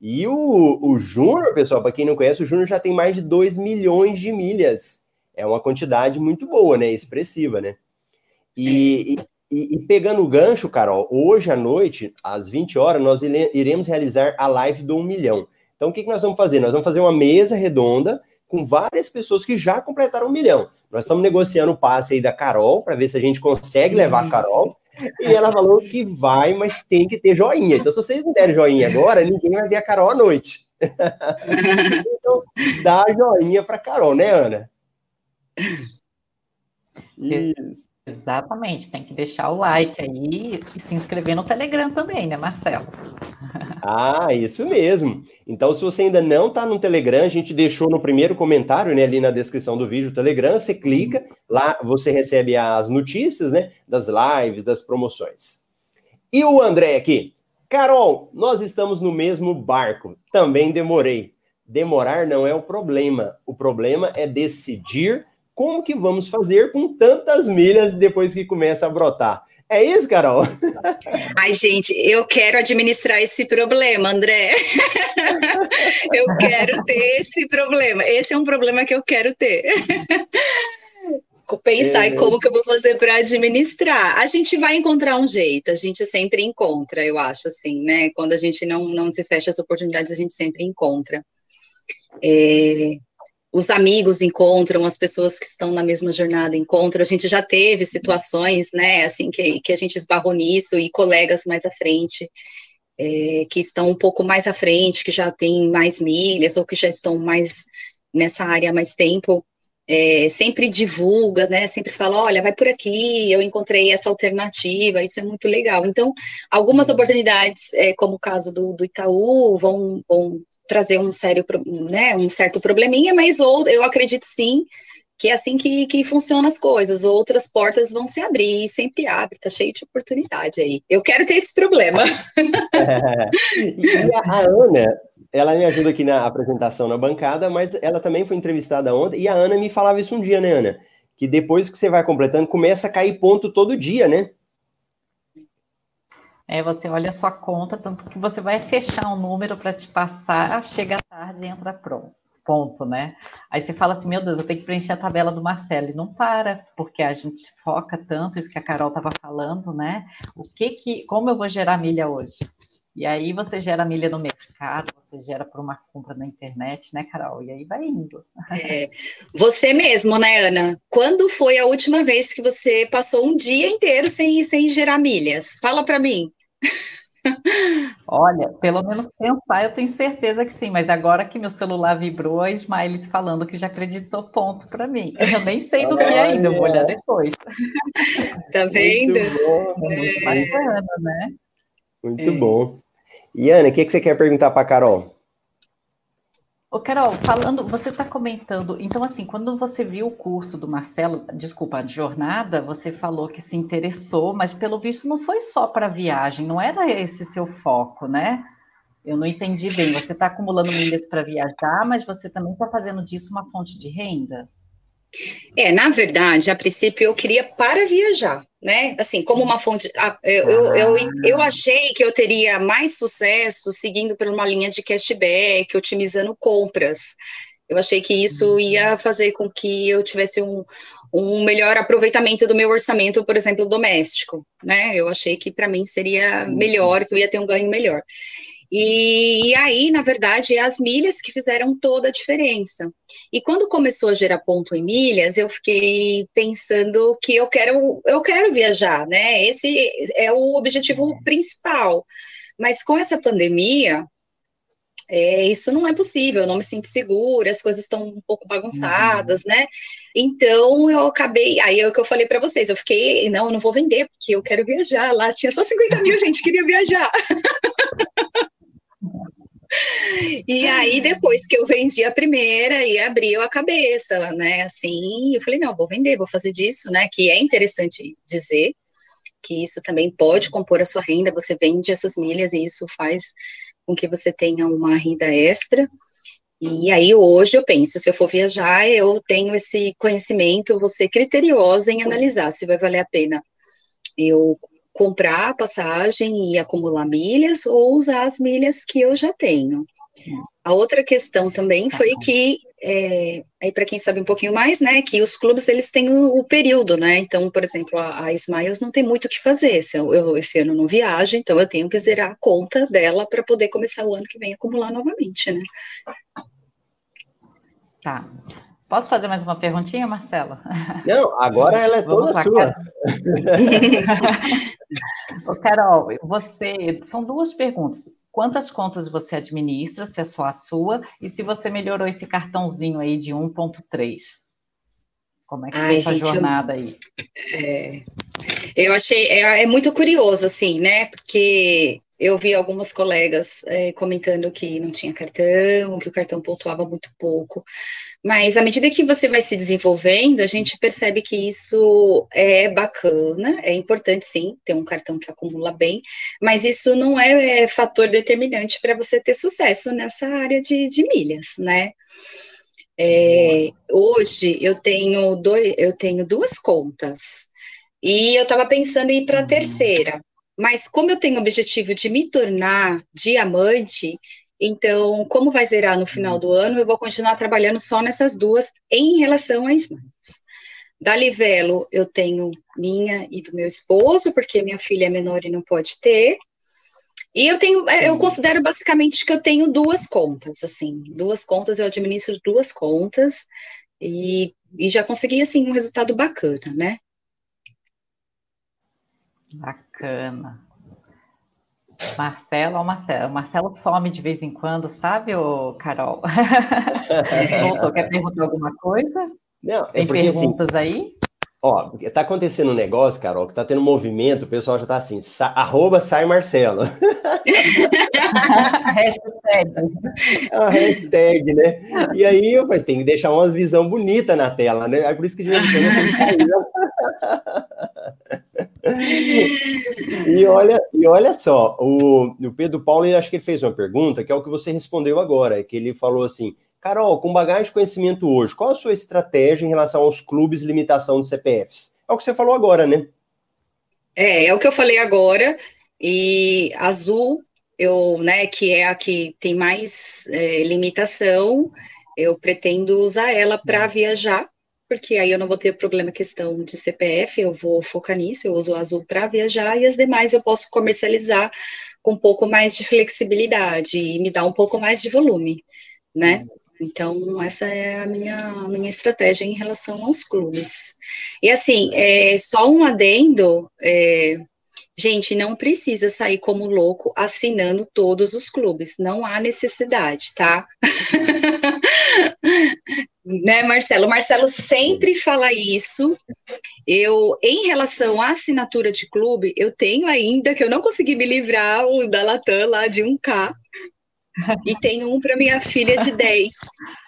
E o, o Júnior, pessoal, para quem não conhece, o Júnior já tem mais de 2 milhões de milhas. É uma quantidade muito boa, né? Expressiva, né? E, e, e, pegando o gancho, Carol, hoje à noite, às 20 horas, nós iremos realizar a live do 1 milhão. Então, o que, que nós vamos fazer? Nós vamos fazer uma mesa redonda com várias pessoas que já completaram um milhão. Nós estamos negociando o passe aí da Carol para ver se a gente consegue levar a Carol. E ela falou que vai, mas tem que ter joinha. Então, se vocês não derem joinha agora, ninguém vai ver a Carol à noite. então, dá joinha para Carol, né, Ana? Isso. Exatamente, tem que deixar o like aí e se inscrever no Telegram também, né, Marcelo? Ah, isso mesmo. Então, se você ainda não está no Telegram, a gente deixou no primeiro comentário, né, ali na descrição do vídeo, o Telegram, você clica, lá você recebe as notícias, né, das lives, das promoções. E o André aqui? Carol, nós estamos no mesmo barco. Também demorei. Demorar não é o problema. O problema é decidir como que vamos fazer com tantas milhas depois que começa a brotar? É isso, Carol? Ai, gente, eu quero administrar esse problema, André. eu quero ter esse problema. Esse é um problema que eu quero ter. Pensar é. em como que eu vou fazer para administrar. A gente vai encontrar um jeito, a gente sempre encontra, eu acho, assim, né? Quando a gente não, não se fecha as oportunidades, a gente sempre encontra. É, os amigos encontram, as pessoas que estão na mesma jornada encontram. A gente já teve situações, né, assim, que, que a gente esbarrou nisso e colegas mais à frente, é, que estão um pouco mais à frente, que já têm mais milhas ou que já estão mais nessa área há mais tempo, é, sempre divulga, né? Sempre fala, olha, vai por aqui, eu encontrei essa alternativa, isso é muito legal. Então, algumas uhum. oportunidades, é, como o caso do, do Itaú, vão, vão, trazer um sério, né, um certo probleminha, mas ou, eu acredito sim que é assim que, que funcionam as coisas. Outras portas vão se abrir, sempre abre, tá cheio de oportunidade aí. Eu quero ter esse problema. É, e a Ana, ela me ajuda aqui na apresentação na bancada, mas ela também foi entrevistada ontem, e a Ana me falava isso um dia, né, Ana? Que depois que você vai completando, começa a cair ponto todo dia, né? É, você olha a sua conta, tanto que você vai fechar um número para te passar, chega tarde e entra pronto. ponto, né? Aí você fala assim, meu Deus, eu tenho que preencher a tabela do Marcelo, e não para, porque a gente foca tanto, isso que a Carol estava falando, né? O que que, como eu vou gerar milha hoje? E aí você gera milha no mercado, você gera por uma compra na internet, né, Carol? E aí vai indo. É, você mesmo, né, Ana? Quando foi a última vez que você passou um dia inteiro sem, sem gerar milhas? Fala para mim. Olha, pelo menos pensar, eu tenho certeza que sim, mas agora que meu celular vibrou, a Smiles falando que já acreditou ponto para mim. Eu nem sei do que ainda, eu vou olhar depois. Tá vendo? Muito bom. É muito bacana, né? Muito é. bom. E Ana, o que, que você quer perguntar para a Carol? Ô, Carol, falando, você está comentando, então assim, quando você viu o curso do Marcelo, desculpa, a jornada, você falou que se interessou, mas pelo visto não foi só para viagem, não era esse seu foco, né? Eu não entendi bem. Você está acumulando milhas para viajar, mas você também está fazendo disso uma fonte de renda? É, na verdade, a princípio eu queria para viajar, né? Assim, como uma fonte. Eu, eu, eu, eu, achei que eu teria mais sucesso seguindo por uma linha de cashback, otimizando compras. Eu achei que isso uhum. ia fazer com que eu tivesse um, um melhor aproveitamento do meu orçamento, por exemplo, doméstico, né? Eu achei que para mim seria melhor, que eu ia ter um ganho melhor. E, e, aí, na verdade, é as milhas que fizeram toda a diferença. E quando começou a gerar ponto em milhas, eu fiquei pensando que eu quero, eu quero viajar, né? Esse é o objetivo uhum. principal. Mas com essa pandemia, é, isso não é possível, eu não me sinto segura, as coisas estão um pouco bagunçadas, uhum. né? Então eu acabei, aí é o que eu falei para vocês, eu fiquei, não, eu não vou vender, porque eu quero viajar. Lá tinha só 50 mil gente queria viajar. E aí, depois que eu vendi a primeira, e abriu a cabeça, né? Assim, eu falei, não, vou vender, vou fazer disso, né? Que é interessante dizer que isso também pode compor a sua renda, você vende essas milhas e isso faz com que você tenha uma renda extra. E aí, hoje, eu penso, se eu for viajar, eu tenho esse conhecimento, vou ser criteriosa em analisar se vai valer a pena eu comprar a passagem e acumular milhas ou usar as milhas que eu já tenho. A outra questão também tá foi que, é, aí para quem sabe um pouquinho mais, né, que os clubes eles têm o, o período, né, então, por exemplo, a, a, Smiles não tem muito o que fazer, se eu, eu, esse ano não viajo, então eu tenho que zerar a conta dela para poder começar o ano que vem acumular novamente, né. Tá. Posso fazer mais uma perguntinha, Marcela? Não, agora ela é toda lá, sua. Ô, Carol, você são duas perguntas. Quantas contas você administra, se é só a sua, e se você melhorou esse cartãozinho aí de 1.3? Como é que Ai, foi essa jornada eu, aí? É, eu achei é, é, muito curioso, assim, né? Porque eu vi algumas colegas é, comentando que não tinha cartão, que o cartão pontuava muito pouco. Mas à medida que você vai se desenvolvendo, a gente percebe que isso é bacana, é importante sim ter um cartão que acumula bem, mas isso não é, é fator determinante para você ter sucesso nessa área de, de milhas, né? É, hoje eu tenho, dois, eu tenho duas contas e eu estava pensando em ir para a uhum. terceira, mas como eu tenho o objetivo de me tornar diamante, então, como vai zerar no final do ano, eu vou continuar trabalhando só nessas duas em relação a Smiles. Da Livelo, eu tenho minha e do meu esposo, porque minha filha é menor e não pode ter. E eu tenho, é, eu considero basicamente que eu tenho duas contas, assim, duas contas, eu administro duas contas e, e já consegui, assim, um resultado bacana, né? Bacana. Marcelo, ó, Marcelo. Marcelo some de vez em quando, sabe, ô Carol? Voltou, quer perguntar alguma coisa? Não, é Tem porque, assim, perguntas assim, aí? Ó, tá acontecendo um negócio, Carol, que tá tendo movimento, o pessoal já tá assim, sa arroba sai Marcelo. hashtag. É uma hashtag, né? E aí eu falei, tem que deixar uma visão bonita na tela, né? É por isso que de vez em quando eu tenho que sair. E, olha, e olha só, o, o Pedro Paulo, acho que ele fez uma pergunta, que é o que você respondeu agora, que ele falou assim, Carol, com bagagem de conhecimento hoje, qual a sua estratégia em relação aos clubes limitação de CPFs? É o que você falou agora, né? É, é o que eu falei agora, e azul, eu, né, que é a que tem mais é, limitação, Eu pretendo usar ela para viajar, porque aí eu não vou ter problema questão de CPF, eu vou focar nisso, eu uso o azul para viajar e as demais eu posso comercializar com um pouco mais de flexibilidade e me dar um pouco mais de volume, né? Então, essa é a minha, a minha estratégia em relação aos clubes. E assim, é, só um adendo, é, gente, não precisa sair como louco assinando todos os clubes, não há necessidade, tá? né, Marcelo? O Marcelo sempre fala isso. Eu, em relação à assinatura de clube, eu tenho ainda que eu não consegui me livrar o da Latam lá de 1K. E tenho um para minha filha de 10.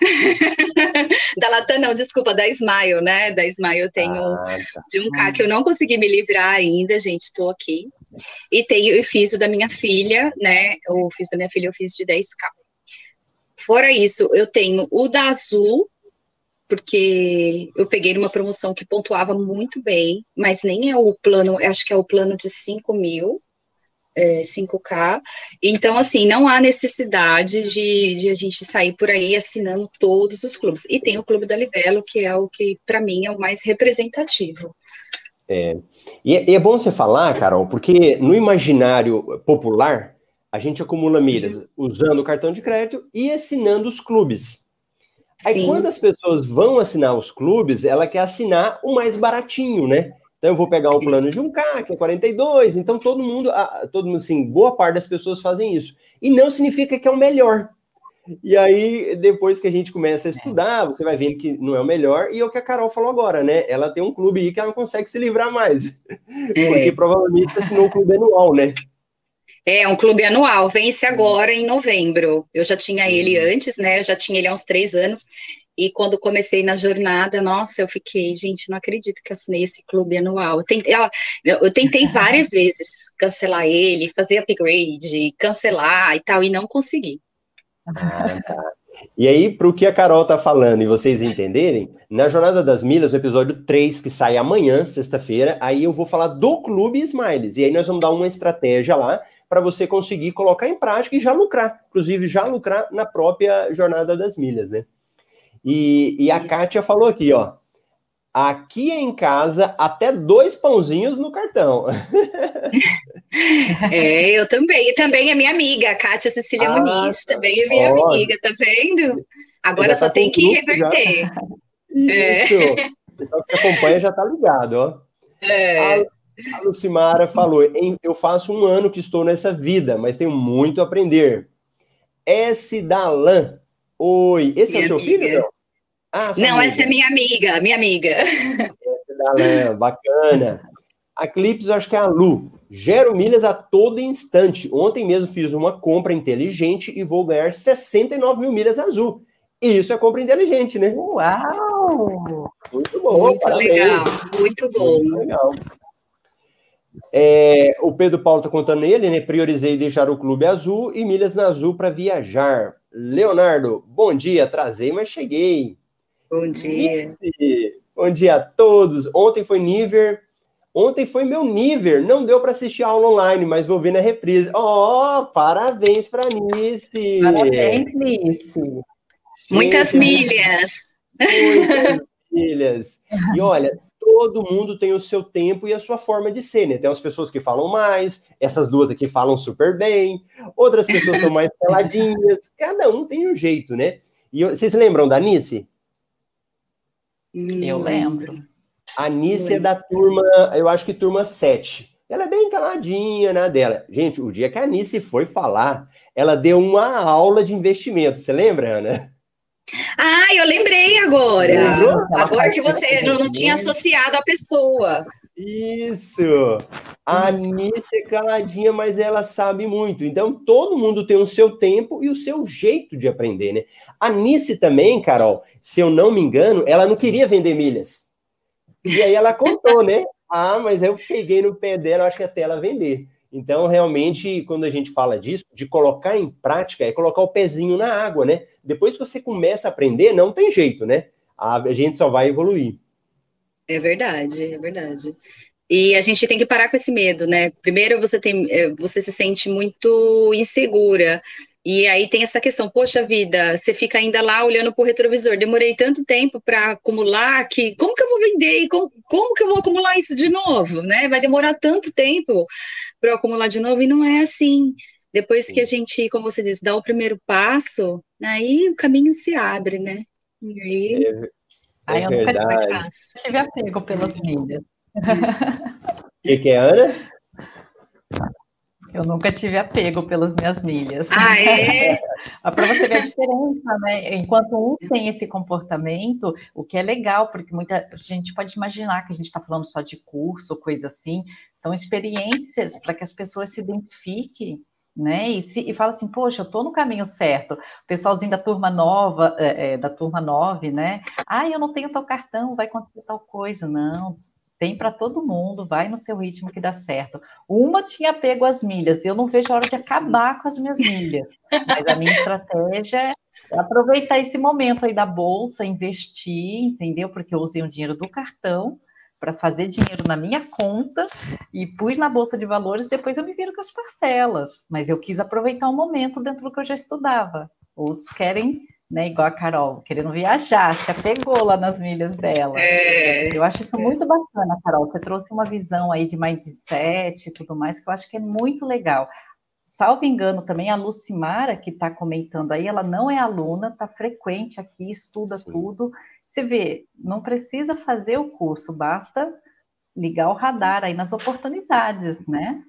da Latam, não, desculpa, da Smile, né? Da Smile eu tenho ah, tá. de 1K que eu não consegui me livrar ainda, gente, estou aqui. E tenho, eu fiz o da minha filha, né? O fiz da minha filha, eu fiz de 10K. Fora isso, eu tenho o da Azul, porque eu peguei numa promoção que pontuava muito bem, mas nem é o plano, acho que é o plano de 5 mil, é, 5K. Então, assim, não há necessidade de, de, a gente sair por aí assinando todos os clubes. E tem o Clube da Livelo, que é o que, para mim, é o mais representativo. É. E, é, e é bom você falar, Carol, porque no imaginário popular, a gente acumula milhas uhum. usando o cartão de crédito e assinando os clubes. Aí Sim. quando as pessoas vão assinar os clubes, ela quer assinar o mais baratinho, né? Então eu vou pegar o plano de 1K, que é 42, então todo mundo, todo mundo, assim, boa parte das pessoas fazem isso. E não significa que é o melhor. E aí, depois que a gente começa a estudar, você vai vendo que não é o melhor, e é o que a Carol falou agora, né? Ela tem um clube aí que ela não consegue se livrar mais. É. Porque provavelmente assinou o clube anual, né? É, um clube anual, vence agora em novembro. Eu já tinha ele uhum. antes, né? Eu já tinha ele há uns três anos. E quando comecei na jornada, nossa, eu fiquei, gente, não acredito que assinei esse clube anual. Eu tentei, eu tentei várias vezes cancelar ele, fazer upgrade, cancelar e tal, e não consegui. Ah, tá. E aí, para o que a Carol tá falando e vocês entenderem, na Jornada das Milhas, o episódio 3, que sai amanhã, sexta-feira, aí eu vou falar do Clube Smiles. E aí nós vamos dar uma estratégia lá para você conseguir colocar em prática e já lucrar, inclusive já lucrar na própria jornada das milhas, né? E, e a Isso. Kátia falou aqui, ó. Aqui em casa, até dois pãozinhos no cartão. É, eu também. E também é minha amiga, a Kátia Cecília ah, Muniz, tá. também é minha amiga, tá vendo? Agora só tá tem que reverter. Isso. É. Então, que acompanha já tá ligado, ó. É. A, a Lucimara falou: Eu faço um ano que estou nessa vida, mas tenho muito a aprender. S. Dalan. Oi. Esse minha é o seu amiga. filho? Não, ah, não essa é minha amiga, minha amiga. S. Dalan, bacana. A Clips, eu acho que é a Lu. Gero milhas a todo instante. Ontem mesmo fiz uma compra inteligente e vou ganhar 69 mil milhas azul. E isso é compra inteligente, né? Uau! Muito bom. Muito parabéns. legal, muito bom. Muito legal. É, o Pedro Paulo está contando ele, né? Priorizei deixar o clube azul e milhas na azul para viajar. Leonardo, bom dia, atrasei, mas cheguei. Bom dia. bom dia a todos. Ontem foi Niver. Ontem foi meu nível. Não deu para assistir a aula online, mas vou ver na reprise. Ó, oh, parabéns para Nice. Parabéns, Nice. Muitas milhas. Muitas milhas. E olha, todo mundo tem o seu tempo e a sua forma de ser, né? Tem as pessoas que falam mais, essas duas aqui falam super bem, outras pessoas são mais caladinhas, cada um tem um jeito, né? E vocês lembram da Nice? Eu lembro. A Nice é da turma, eu acho que turma 7. Ela é bem caladinha, né, dela. Gente, o dia que a Nice foi falar, ela deu uma aula de investimento. Você lembra, Ana? Ah, eu lembrei agora. Lembrou? Agora que você não, tinha associado a pessoa. Isso! A Anice é caladinha, mas ela sabe muito. Então, todo mundo tem o seu tempo e o seu jeito de aprender, né? A Anice também, Carol, se eu não me engano, ela não queria vender milhas. E aí ela contou, né? Ah, mas eu peguei no pé dela, acho que até ela vender. Então, realmente, quando a gente fala disso, de colocar em prática, é colocar o pezinho na água, né? Depois que você começa a aprender, não tem jeito, né? A gente só vai evoluir. É verdade, é verdade. E a gente tem que parar com esse medo, né? Primeiro você tem, é, você se sente muito insegura. E aí tem essa questão, poxa vida, você fica ainda lá olhando para o retrovisor, demorei tanto tempo para acumular que como que eu vou vender? Como, como que eu vou acumular isso de novo? Né? Vai demorar tanto tempo para acumular de novo, e não é assim. Depois que a gente, como você disse, dá o primeiro passo, aí o caminho se abre, né? E aí. É, é aí eu nunca tive apego pelas milhas. O que, que é, Ana? Eu nunca tive apego pelas minhas milhas. Ah, é? Para você ver a diferença, né? Enquanto um tem esse comportamento, o que é legal, porque muita gente pode imaginar que a gente está falando só de curso, coisa assim, são experiências para que as pessoas se identifiquem né? E, se, e fala assim, poxa, eu estou no caminho certo. O pessoalzinho da turma nova, é, é, da turma 9, né? Ah, eu não tenho tal cartão, vai acontecer tal coisa. Não, tem para todo mundo, vai no seu ritmo que dá certo. Uma tinha pego as milhas, eu não vejo a hora de acabar com as minhas milhas, mas a minha estratégia é aproveitar esse momento aí da bolsa, investir, entendeu? Porque eu usei o dinheiro do cartão para fazer dinheiro na minha conta e pus na bolsa de valores, depois eu me viro com as parcelas, mas eu quis aproveitar o um momento dentro do que eu já estudava. Outros querem né? Igual a Carol, querendo viajar, se apegou lá nas milhas dela. É, eu acho isso é. muito bacana, Carol. Você trouxe uma visão aí de mindset e tudo mais, que eu acho que é muito legal. Salvo engano também, a Lucimara, que está comentando aí, ela não é aluna, está frequente aqui, estuda Sim. tudo. Você vê, não precisa fazer o curso, basta ligar o radar aí nas oportunidades, né?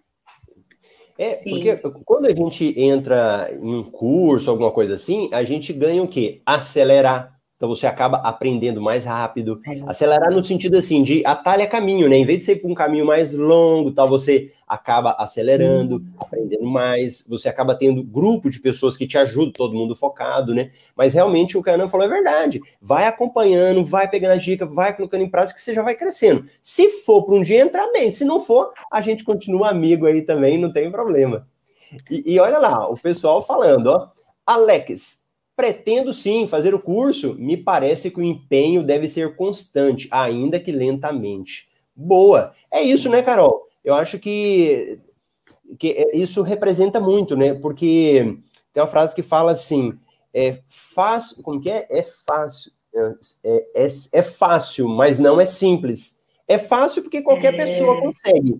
É, Sim. porque quando a gente entra em um curso, alguma coisa assim, a gente ganha o quê? Acelerar. Então você acaba aprendendo mais rápido. É. Acelerar no sentido assim, de atalha caminho, né? Em vez de ser por um caminho mais longo, tal, você acaba acelerando, aprendendo mais, você acaba tendo grupo de pessoas que te ajudam, todo mundo focado, né? Mas realmente o que a Ana falou é verdade. Vai acompanhando, vai pegando a dica, vai colocando em prática, que você já vai crescendo. Se for para um dia entrar bem, se não for, a gente continua amigo aí também, não tem problema. E, e olha lá, o pessoal falando, ó. Alex, Pretendo sim fazer o curso, me parece que o empenho deve ser constante, ainda que lentamente. Boa. É isso, né, Carol? Eu acho que, que isso representa muito, né? Porque tem uma frase que fala assim: é fácil, como que é? É fácil. É, é, é fácil, mas não é simples. É fácil porque qualquer é... pessoa consegue.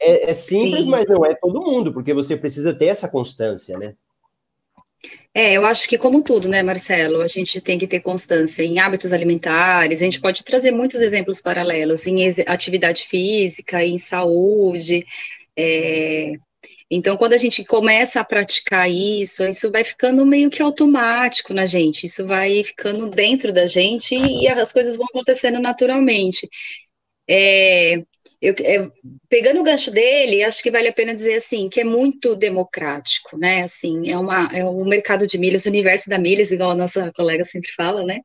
É, é simples, Sim. mas não é todo mundo, porque você precisa ter essa constância, né? É, eu acho que como tudo, né, Marcelo, a gente tem que ter constância em hábitos alimentares, a gente pode trazer muitos exemplos paralelos em atividade física, em saúde, é, então, quando a gente começa a praticar isso, isso vai ficando meio que automático na gente, isso vai ficando dentro da gente e as coisas vão acontecendo naturalmente. É, eu, é, pegando o gancho dele, acho que vale a pena dizer assim, que é muito democrático, né? Assim, é uma é um mercado de milhas, o universo da milhas, igual a nossa colega sempre fala, né?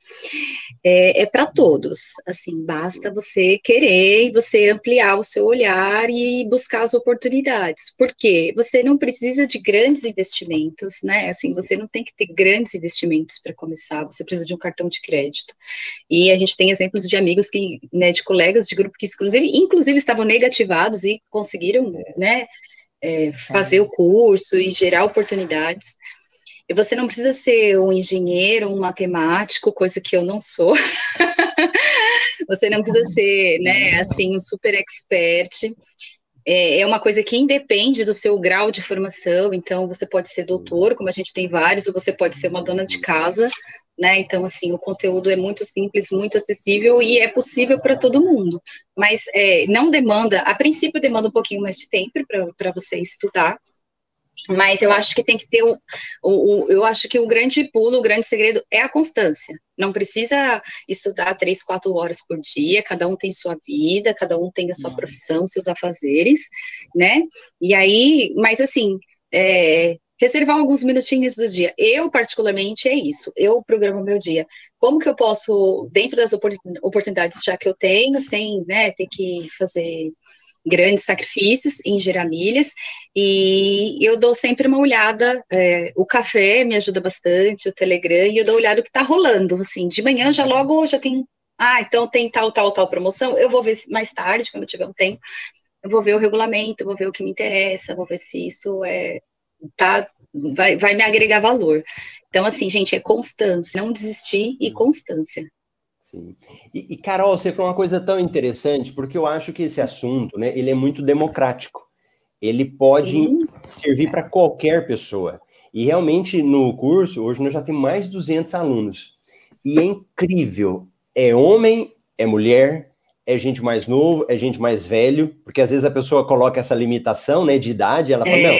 É, é para todos. Assim, basta você querer você ampliar o seu olhar e buscar as oportunidades. Porque você não precisa de grandes investimentos, né? Assim, você não tem que ter grandes investimentos para começar. Você precisa de um cartão de crédito. E a gente tem exemplos de amigos que, né, de colegas de grupo que inclusive, inclusive estavam negativados e conseguiram, né, é, fazer o curso e gerar oportunidades. E você não precisa ser um engenheiro, um matemático, coisa que eu não sou. você não precisa ser, né, assim, um super expert. É, é uma coisa que independe do seu grau de formação, então você pode ser doutor, como a gente tem vários, ou você pode ser uma dona de casa, né? Então, assim, o conteúdo é muito simples, muito acessível e é possível para todo mundo. Mas é, não demanda, a princípio demanda um pouquinho mais de tempo para você estudar, mas eu acho que tem que ter o, o, o, eu acho que o grande pulo, o grande segredo é a constância. Não precisa estudar três, quatro horas por dia, cada um tem sua vida, cada um tem a sua profissão, seus afazeres, né? E aí, mas assim, é, reservar alguns minutinhos do dia. Eu, particularmente, é isso. Eu programo meu dia. Como que eu posso, dentro das oportunidades já que eu tenho, sem né, ter que fazer grandes sacrifícios em gerar milhas, e eu dou sempre uma olhada, é, o café me ajuda bastante, o Telegram, e eu dou uma olhada o que está rolando, assim, de manhã já logo, já tem, ah, então tem tal, tal, tal promoção, eu vou ver mais tarde, quando tiver um tempo, eu vou ver o regulamento, vou ver o que me interessa, vou ver se isso é, tá vai, vai me agregar valor. Então, assim, gente, é constância, não desistir e constância. Sim. E, e, Carol, você falou uma coisa tão interessante, porque eu acho que esse assunto, né, ele é muito democrático. Ele pode Sim. servir para qualquer pessoa. E realmente no curso, hoje nós já temos mais de 200 alunos. E é incrível. É homem, é mulher, é gente mais novo, é gente mais velho, porque às vezes a pessoa coloca essa limitação, né, de idade, ela fala, é... não,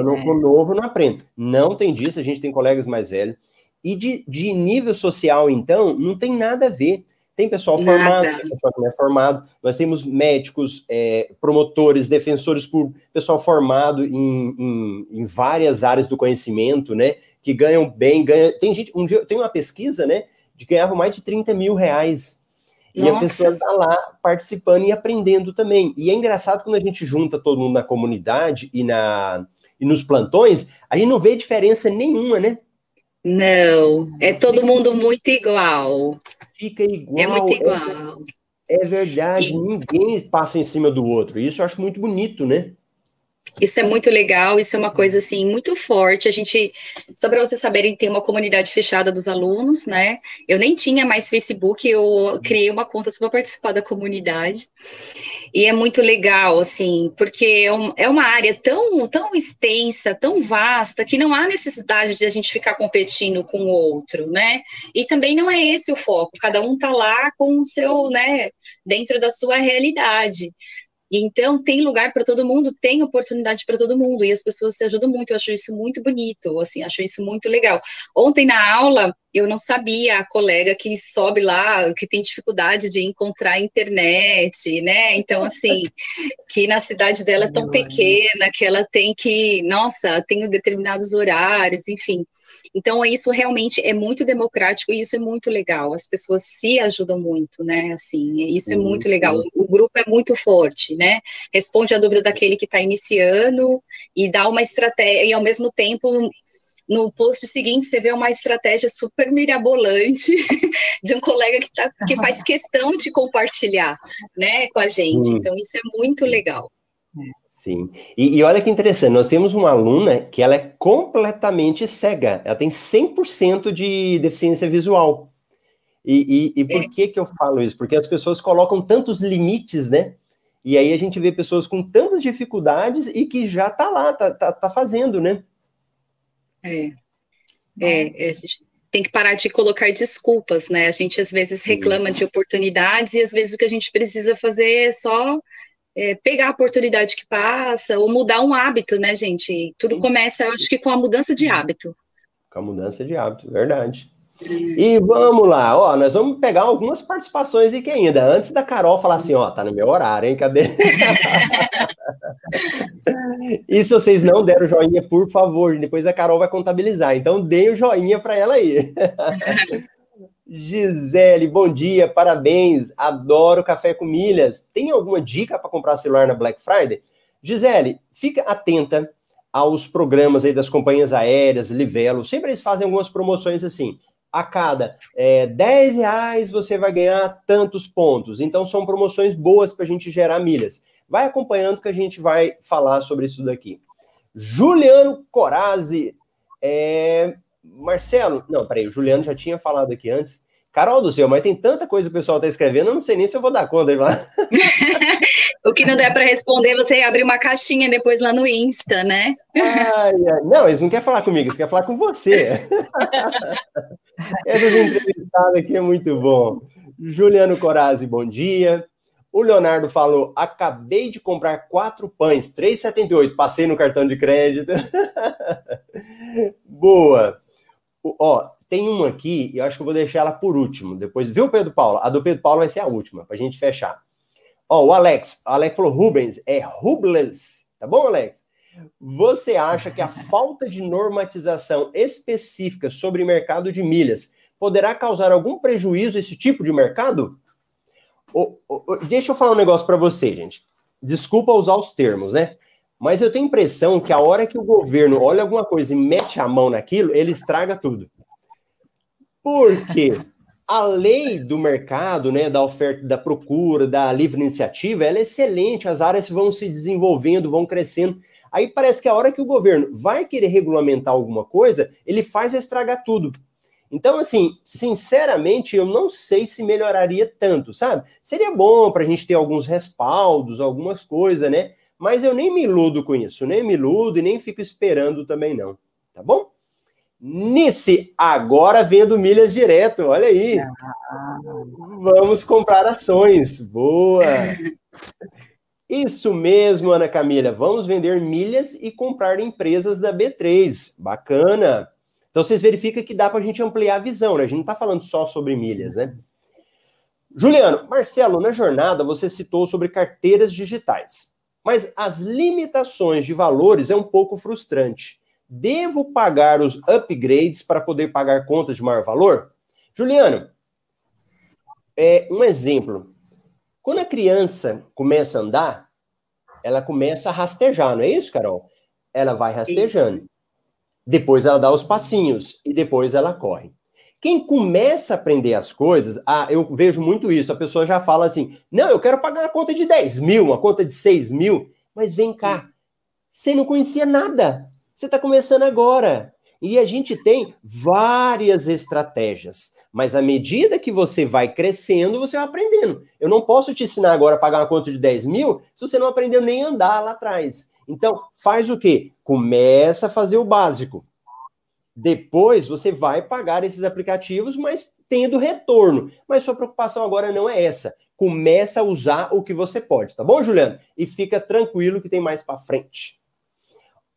eu não sou novo, não aprendo. Não tem disso, a gente tem colegas mais velhos. E de, de nível social, então, não tem nada a ver. Tem pessoal formado, tem pessoal que não é formado. Nós temos médicos, é, promotores, defensores públicos, pessoal formado em, em, em, várias áreas do conhecimento, né? Que ganham bem, ganha. Tem gente, um dia tem uma pesquisa, né? De ganhar mais de 30 mil reais. E Nossa. a pessoa está lá participando e aprendendo também. E é engraçado quando a gente junta todo mundo na comunidade e, na, e nos plantões, a gente não vê diferença nenhuma, né? Não, é todo mundo muito igual. Fica igual. É muito igual. É, é verdade, e... ninguém passa em cima do outro. Isso eu acho muito bonito, né? Isso é muito legal, isso é uma coisa assim muito forte. A gente, só para vocês saberem, tem uma comunidade fechada dos alunos, né? Eu nem tinha mais Facebook, eu criei uma conta só para participar da comunidade. E é muito legal, assim, porque é, é uma área tão, tão extensa, tão vasta, que não há necessidade de a gente ficar competindo com o outro, né? E também não é esse o foco, cada um tá lá com o seu, né, dentro da sua realidade. Então, tem lugar para todo mundo, tem oportunidade para todo mundo, e as pessoas se ajudam muito. Eu acho isso muito bonito, assim, acho isso muito legal. Ontem na aula, eu não sabia a colega que sobe lá, que tem dificuldade de encontrar internet, né? Então, assim, que na cidade dela é tão pequena que ela tem que, nossa, tem determinados horários, enfim. Então, isso realmente é muito democrático e isso é muito legal. As pessoas se ajudam muito, né? Assim, isso é muito legal. O, grupo é muito forte, né? Responde a dúvida daquele que está iniciando e dá uma estratégia, e ao mesmo tempo no post seguinte você vê uma estratégia super mirabolante de um colega que, tá, que faz questão de compartilhar né, com a gente. Sim. Então, isso é muito legal. Sim. E, e, olha que interessante, nós temos uma aluna que ela é completamente cega, ela tem 100% de deficiência visual. E, e, e por é. que que eu falo isso? Porque as pessoas colocam tantos limites, né? E aí a gente vê pessoas com tantas dificuldades e que já tá lá, tá, tá, tá fazendo, né? É. É, a gente tem que parar de colocar desculpas, né? A gente às vezes reclama de oportunidades e às vezes o que a gente precisa fazer é só é, pegar a oportunidade que passa ou mudar um hábito, né, gente? Tudo começa, eu acho que com a mudança de hábito. Com a mudança de hábito, verdade. E vamos lá, ó, nós vamos pegar algumas participações aqui ainda, antes da Carol falar assim, ó, tá no meu horário, hein, cadê? e se vocês não deram joinha, por favor, depois a Carol vai contabilizar, então deem o joinha para ela aí. Gisele, bom dia, parabéns, adoro café com milhas. Tem alguma dica para comprar celular na Black Friday? Gisele, fica atenta aos programas aí das companhias aéreas, Livelo, sempre eles fazem algumas promoções assim. A cada é, 10 reais você vai ganhar tantos pontos. Então são promoções boas para a gente gerar milhas. Vai acompanhando que a gente vai falar sobre isso daqui. Juliano Corazzi, é, Marcelo, não, peraí, o Juliano já tinha falado aqui antes. Carol do céu, mas tem tanta coisa que o pessoal está escrevendo, eu não sei nem se eu vou dar conta. o que não der para responder, você abre uma caixinha depois lá no Insta, né? Ai, ai. Não, eles não querem falar comigo, eles querem falar com você. Essas entrevistadas aqui é muito bom. Juliano Corazzi, bom dia. O Leonardo falou: acabei de comprar quatro pães, 3,78. Passei no cartão de crédito. Boa. Ó, tem uma aqui, e eu acho que eu vou deixar ela por último. Depois, viu, Pedro Paulo? A do Pedro Paulo vai ser a última, pra gente fechar. Ó, o Alex. O Alex falou Rubens, é Rubles. Tá bom, Alex? Você acha que a falta de normatização específica sobre mercado de milhas poderá causar algum prejuízo a esse tipo de mercado? deixa eu falar um negócio para você, gente. Desculpa usar os termos, né? Mas eu tenho a impressão que a hora que o governo olha alguma coisa e mete a mão naquilo, ele estraga tudo. Por quê? a lei do mercado, né, da oferta, da procura, da livre iniciativa, ela é excelente, as áreas vão se desenvolvendo, vão crescendo. Aí parece que a hora que o governo vai querer regulamentar alguma coisa, ele faz estragar tudo. Então, assim, sinceramente, eu não sei se melhoraria tanto, sabe? Seria bom para a gente ter alguns respaldos, algumas coisas, né? Mas eu nem me iludo com isso, nem me iludo e nem fico esperando também, não. Tá bom? Nice, agora vendo milhas direto, olha aí. Vamos comprar ações. Boa. Isso mesmo, Ana Camila. Vamos vender milhas e comprar empresas da B3. Bacana. Então vocês verificam que dá para a gente ampliar a visão, né? A gente não está falando só sobre milhas, né? Juliano, Marcelo, na jornada você citou sobre carteiras digitais, mas as limitações de valores é um pouco frustrante. Devo pagar os upgrades para poder pagar contas de maior valor? Juliano, é um exemplo. Quando a criança começa a andar, ela começa a rastejar, não é isso, Carol? Ela vai rastejando. Isso. Depois ela dá os passinhos e depois ela corre. Quem começa a aprender as coisas, ah, eu vejo muito isso. A pessoa já fala assim: não, eu quero pagar a conta de 10 mil, uma conta de 6 mil. Mas vem cá, você não conhecia nada. Você está começando agora. E a gente tem várias estratégias. Mas à medida que você vai crescendo, você vai aprendendo. Eu não posso te ensinar agora a pagar uma conta de 10 mil se você não aprendeu nem andar lá atrás. Então, faz o quê? Começa a fazer o básico. Depois você vai pagar esses aplicativos, mas tendo retorno. Mas sua preocupação agora não é essa. Começa a usar o que você pode, tá bom, Juliano? E fica tranquilo que tem mais para frente.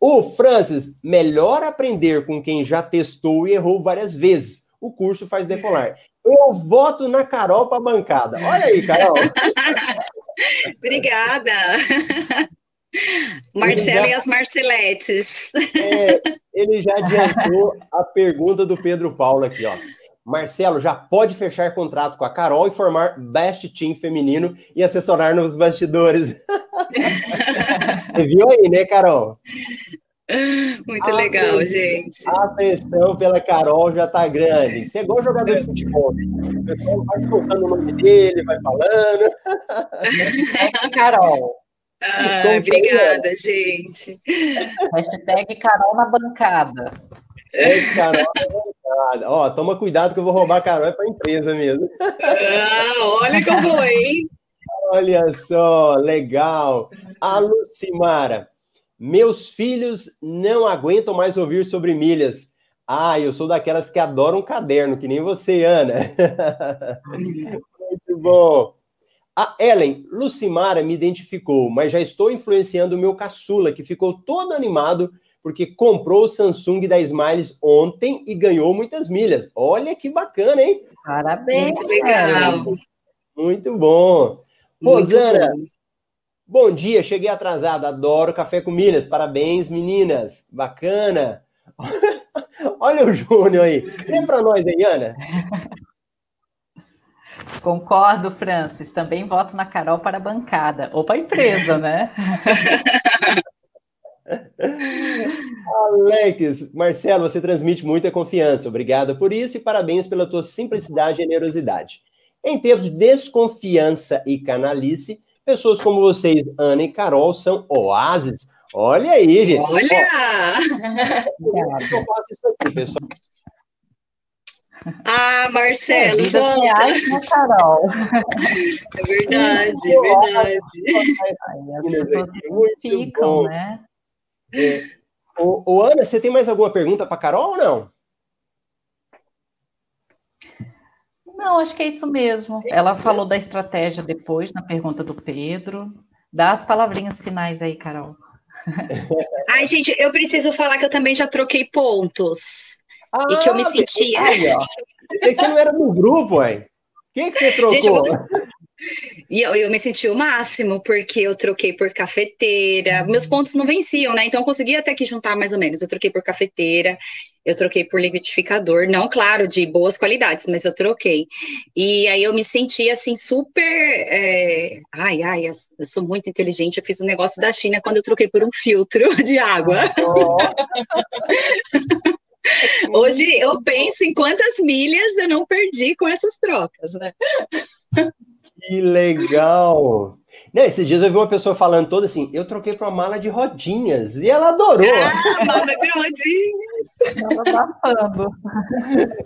O Francis, melhor aprender com quem já testou e errou várias vezes. O curso faz decolar. Eu voto na Carol para bancada. Olha aí, Carol. Obrigada. Marcelo já, e as Marceletes. É, ele já adiantou a pergunta do Pedro Paulo aqui, ó. Marcelo já pode fechar contrato com a Carol e formar Best Team feminino e assessorar nos bastidores. Você viu aí, né, Carol? Muito a legal, atenção, gente. A atenção pela Carol já tá grande. Você é igual jogador de futebol. Né? O pessoal vai soltando o nome dele, vai falando. Carol. Ah, obrigada, gente. Hashtag Carol na bancada. Hashtag Carol na bancada. Ó, toma cuidado que eu vou roubar a Carol é para empresa mesmo. Ah, olha como vou, hein? Olha só, legal. A Lucimara. Meus filhos não aguentam mais ouvir sobre milhas. Ah, eu sou daquelas que adoram um caderno, que nem você, Ana. Muito bom. A Ellen, Lucimara me identificou, mas já estou influenciando o meu caçula, que ficou todo animado porque comprou o Samsung da Smiles ontem e ganhou muitas milhas. Olha que bacana, hein? Parabéns, Muito legal. Muito bom. Muito Rosana, bom. Bom dia, cheguei atrasada, adoro café com milhas. Parabéns, meninas. Bacana. Olha o Júnior aí. Vem para nós aí, Ana. Concordo, Francis. Também voto na Carol para a bancada. Ou para a empresa, né? Alex, Marcelo, você transmite muita confiança. Obrigado por isso e parabéns pela tua simplicidade e generosidade. Em tempos de desconfiança e canalice, pessoas como vocês, Ana e Carol, são oásis. Olha aí, gente. Olha! Ó, eu faço isso aqui, pessoal. Ah, Marcelo, é, né, Carol? É verdade, é verdade. Muito ficam, bom. né? É. O, o, Ana, você tem mais alguma pergunta para Carol ou não? Não, acho que é isso mesmo. Ela falou da estratégia depois, na pergunta do Pedro. Dá as palavrinhas finais aí, Carol. Ai, gente, eu preciso falar que eu também já troquei pontos. Ah, e que eu me sentia. Aí, ó. Sei que você não era do grupo, ué. Quem que você trocou? Gente, eu... E eu, eu me senti o máximo, porque eu troquei por cafeteira. Meus pontos não venciam, né? Então eu consegui até que juntar mais ou menos. Eu troquei por cafeteira, eu troquei por liquidificador, não, claro, de boas qualidades, mas eu troquei. E aí eu me senti assim, super. É... Ai, ai, eu sou muito inteligente. Eu fiz o um negócio da China quando eu troquei por um filtro de água. Oh. Hoje eu penso em quantas milhas eu não perdi com essas trocas, né? Que legal! Não, esses dias eu vi uma pessoa falando toda assim, eu troquei para uma mala de rodinhas, e ela adorou. Ah, mala de rodinhas. Tava.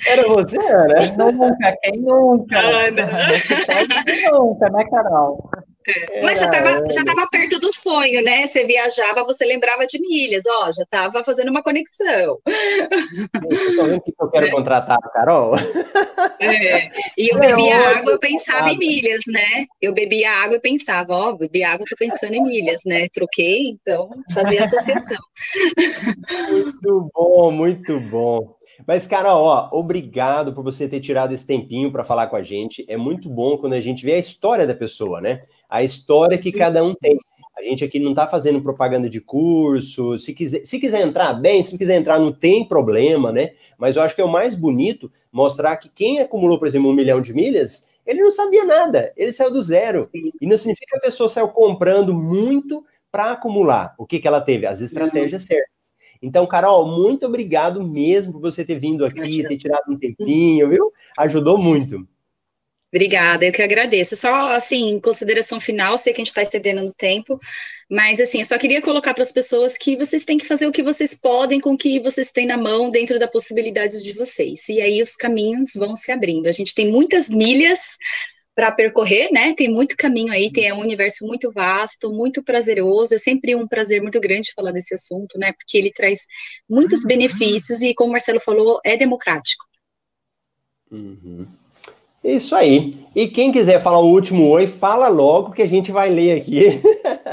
Era você, Ana? Quem nunca, quem nunca? Ana. Quem nunca, né, Carol? É. Mas já estava já tava perto do sonho, né? Você viajava, você lembrava de milhas, ó, já estava fazendo uma conexão. Vocês que eu quero é. contratar a Carol? É. E eu bebia é, água, eu pensava em milhas, né? Eu bebia água e pensava, ó, bebi água, tô pensando em milhas, né? Troquei, então fazia associação. Muito bom, muito bom. Mas, Carol, ó, obrigado por você ter tirado esse tempinho para falar com a gente. É muito bom quando a gente vê a história da pessoa, né? A história que cada um tem. A gente aqui não está fazendo propaganda de curso. Se quiser, se quiser entrar, bem. Se quiser entrar, não tem problema, né? Mas eu acho que é o mais bonito mostrar que quem acumulou, por exemplo, um milhão de milhas, ele não sabia nada. Ele saiu do zero. E não significa que a pessoa saiu comprando muito para acumular. O que, que ela teve? As estratégias não. certas. Então, Carol, muito obrigado mesmo por você ter vindo aqui, ter tirado um tempinho, viu? Ajudou muito. Obrigada, eu que agradeço. Só, assim, em consideração final, sei que a gente está excedendo no tempo, mas, assim, eu só queria colocar para as pessoas que vocês têm que fazer o que vocês podem com o que vocês têm na mão dentro da possibilidade de vocês. E aí os caminhos vão se abrindo. A gente tem muitas milhas para percorrer, né? Tem muito caminho aí, tem um universo muito vasto, muito prazeroso. É sempre um prazer muito grande falar desse assunto, né? Porque ele traz muitos uhum. benefícios e, como o Marcelo falou, é democrático. Uhum. Isso aí. E quem quiser falar o último oi, fala logo que a gente vai ler aqui.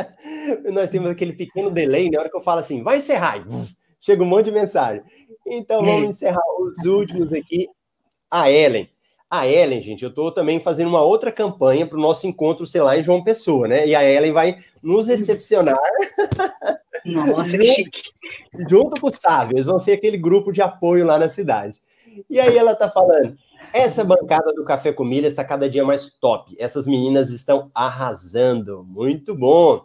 Nós temos aquele pequeno delay, na hora que eu falo assim, vai encerrar. Chega um monte de mensagem. Então vamos encerrar os últimos aqui. A Ellen. A Ellen, gente, eu estou também fazendo uma outra campanha para o nosso encontro, sei lá, em João Pessoa, né? E a Ellen vai nos recepcionar. Nossa, que chique. Junto com o Sávio, eles vão ser aquele grupo de apoio lá na cidade. E aí ela está falando, essa bancada do Café com Milha está cada dia mais top. Essas meninas estão arrasando. Muito bom.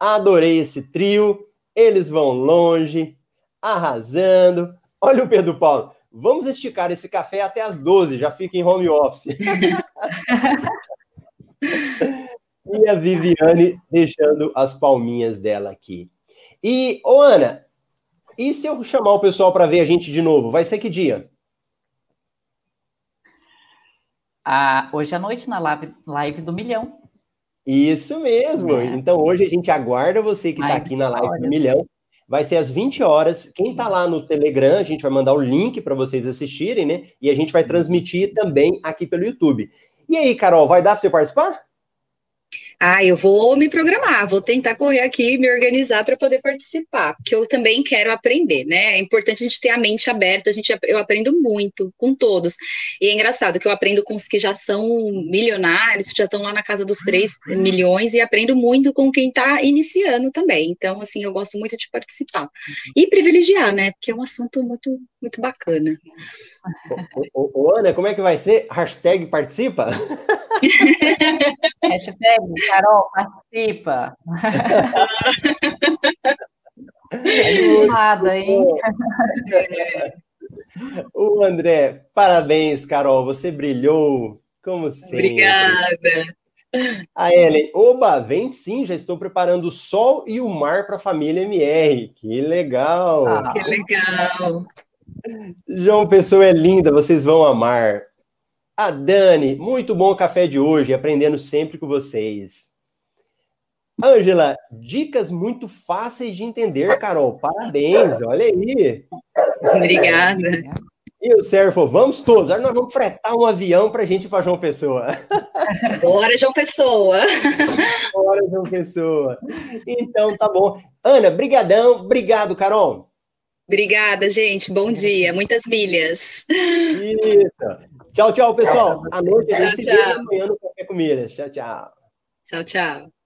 Adorei esse trio. Eles vão longe, arrasando. Olha o Pedro Paulo. Vamos esticar esse café até as 12, já fica em home office. e a Viviane deixando as palminhas dela aqui. E, ô Ana, e se eu chamar o pessoal para ver a gente de novo? Vai ser que dia? Ah, hoje à noite na live, live do Milhão. Isso mesmo. É. Então hoje a gente aguarda você que está aqui na live do Milhão. Vai ser às 20 horas. Quem está lá no Telegram, a gente vai mandar o link para vocês assistirem, né? E a gente vai transmitir também aqui pelo YouTube. E aí, Carol, vai dar para você participar? Ah, eu vou me programar, vou tentar correr aqui, me organizar para poder participar, porque eu também quero aprender, né? É importante a gente ter a mente aberta, a gente, eu aprendo muito com todos. E é engraçado que eu aprendo com os que já são milionários, que já estão lá na casa dos 3 milhões, e aprendo muito com quem está iniciando também. Então, assim, eu gosto muito de participar. E privilegiar, né? Porque é um assunto muito, muito bacana. Ô, ô, ô Ana, como é que vai ser? Hashtag participa? Hashtag Carol, participa. Animada, hein? O André, parabéns, Carol. Você brilhou, como sempre. Obrigada. A Ellen, oba, vem sim, já estou preparando o sol e o mar para a família MR. Que legal! Ah, que legal! João Pessoa é linda, vocês vão amar. A Dani, muito bom o café de hoje, aprendendo sempre com vocês. Ângela, dicas muito fáceis de entender, Carol. Parabéns, olha aí. Obrigada. E o Sérgio vamos todos, agora nós vamos fretar um avião para a gente ir para João Pessoa. Bora, João Pessoa. Bora, João Pessoa. Então, tá bom. Ana, brigadão. Obrigado, Carol. Obrigada, gente. Bom dia. Muitas milhas. Isso. Tchau, tchau, pessoal. À noite a gente tchau, se vê amanhã no Café com Milhas. Tchau, tchau. Tchau, tchau.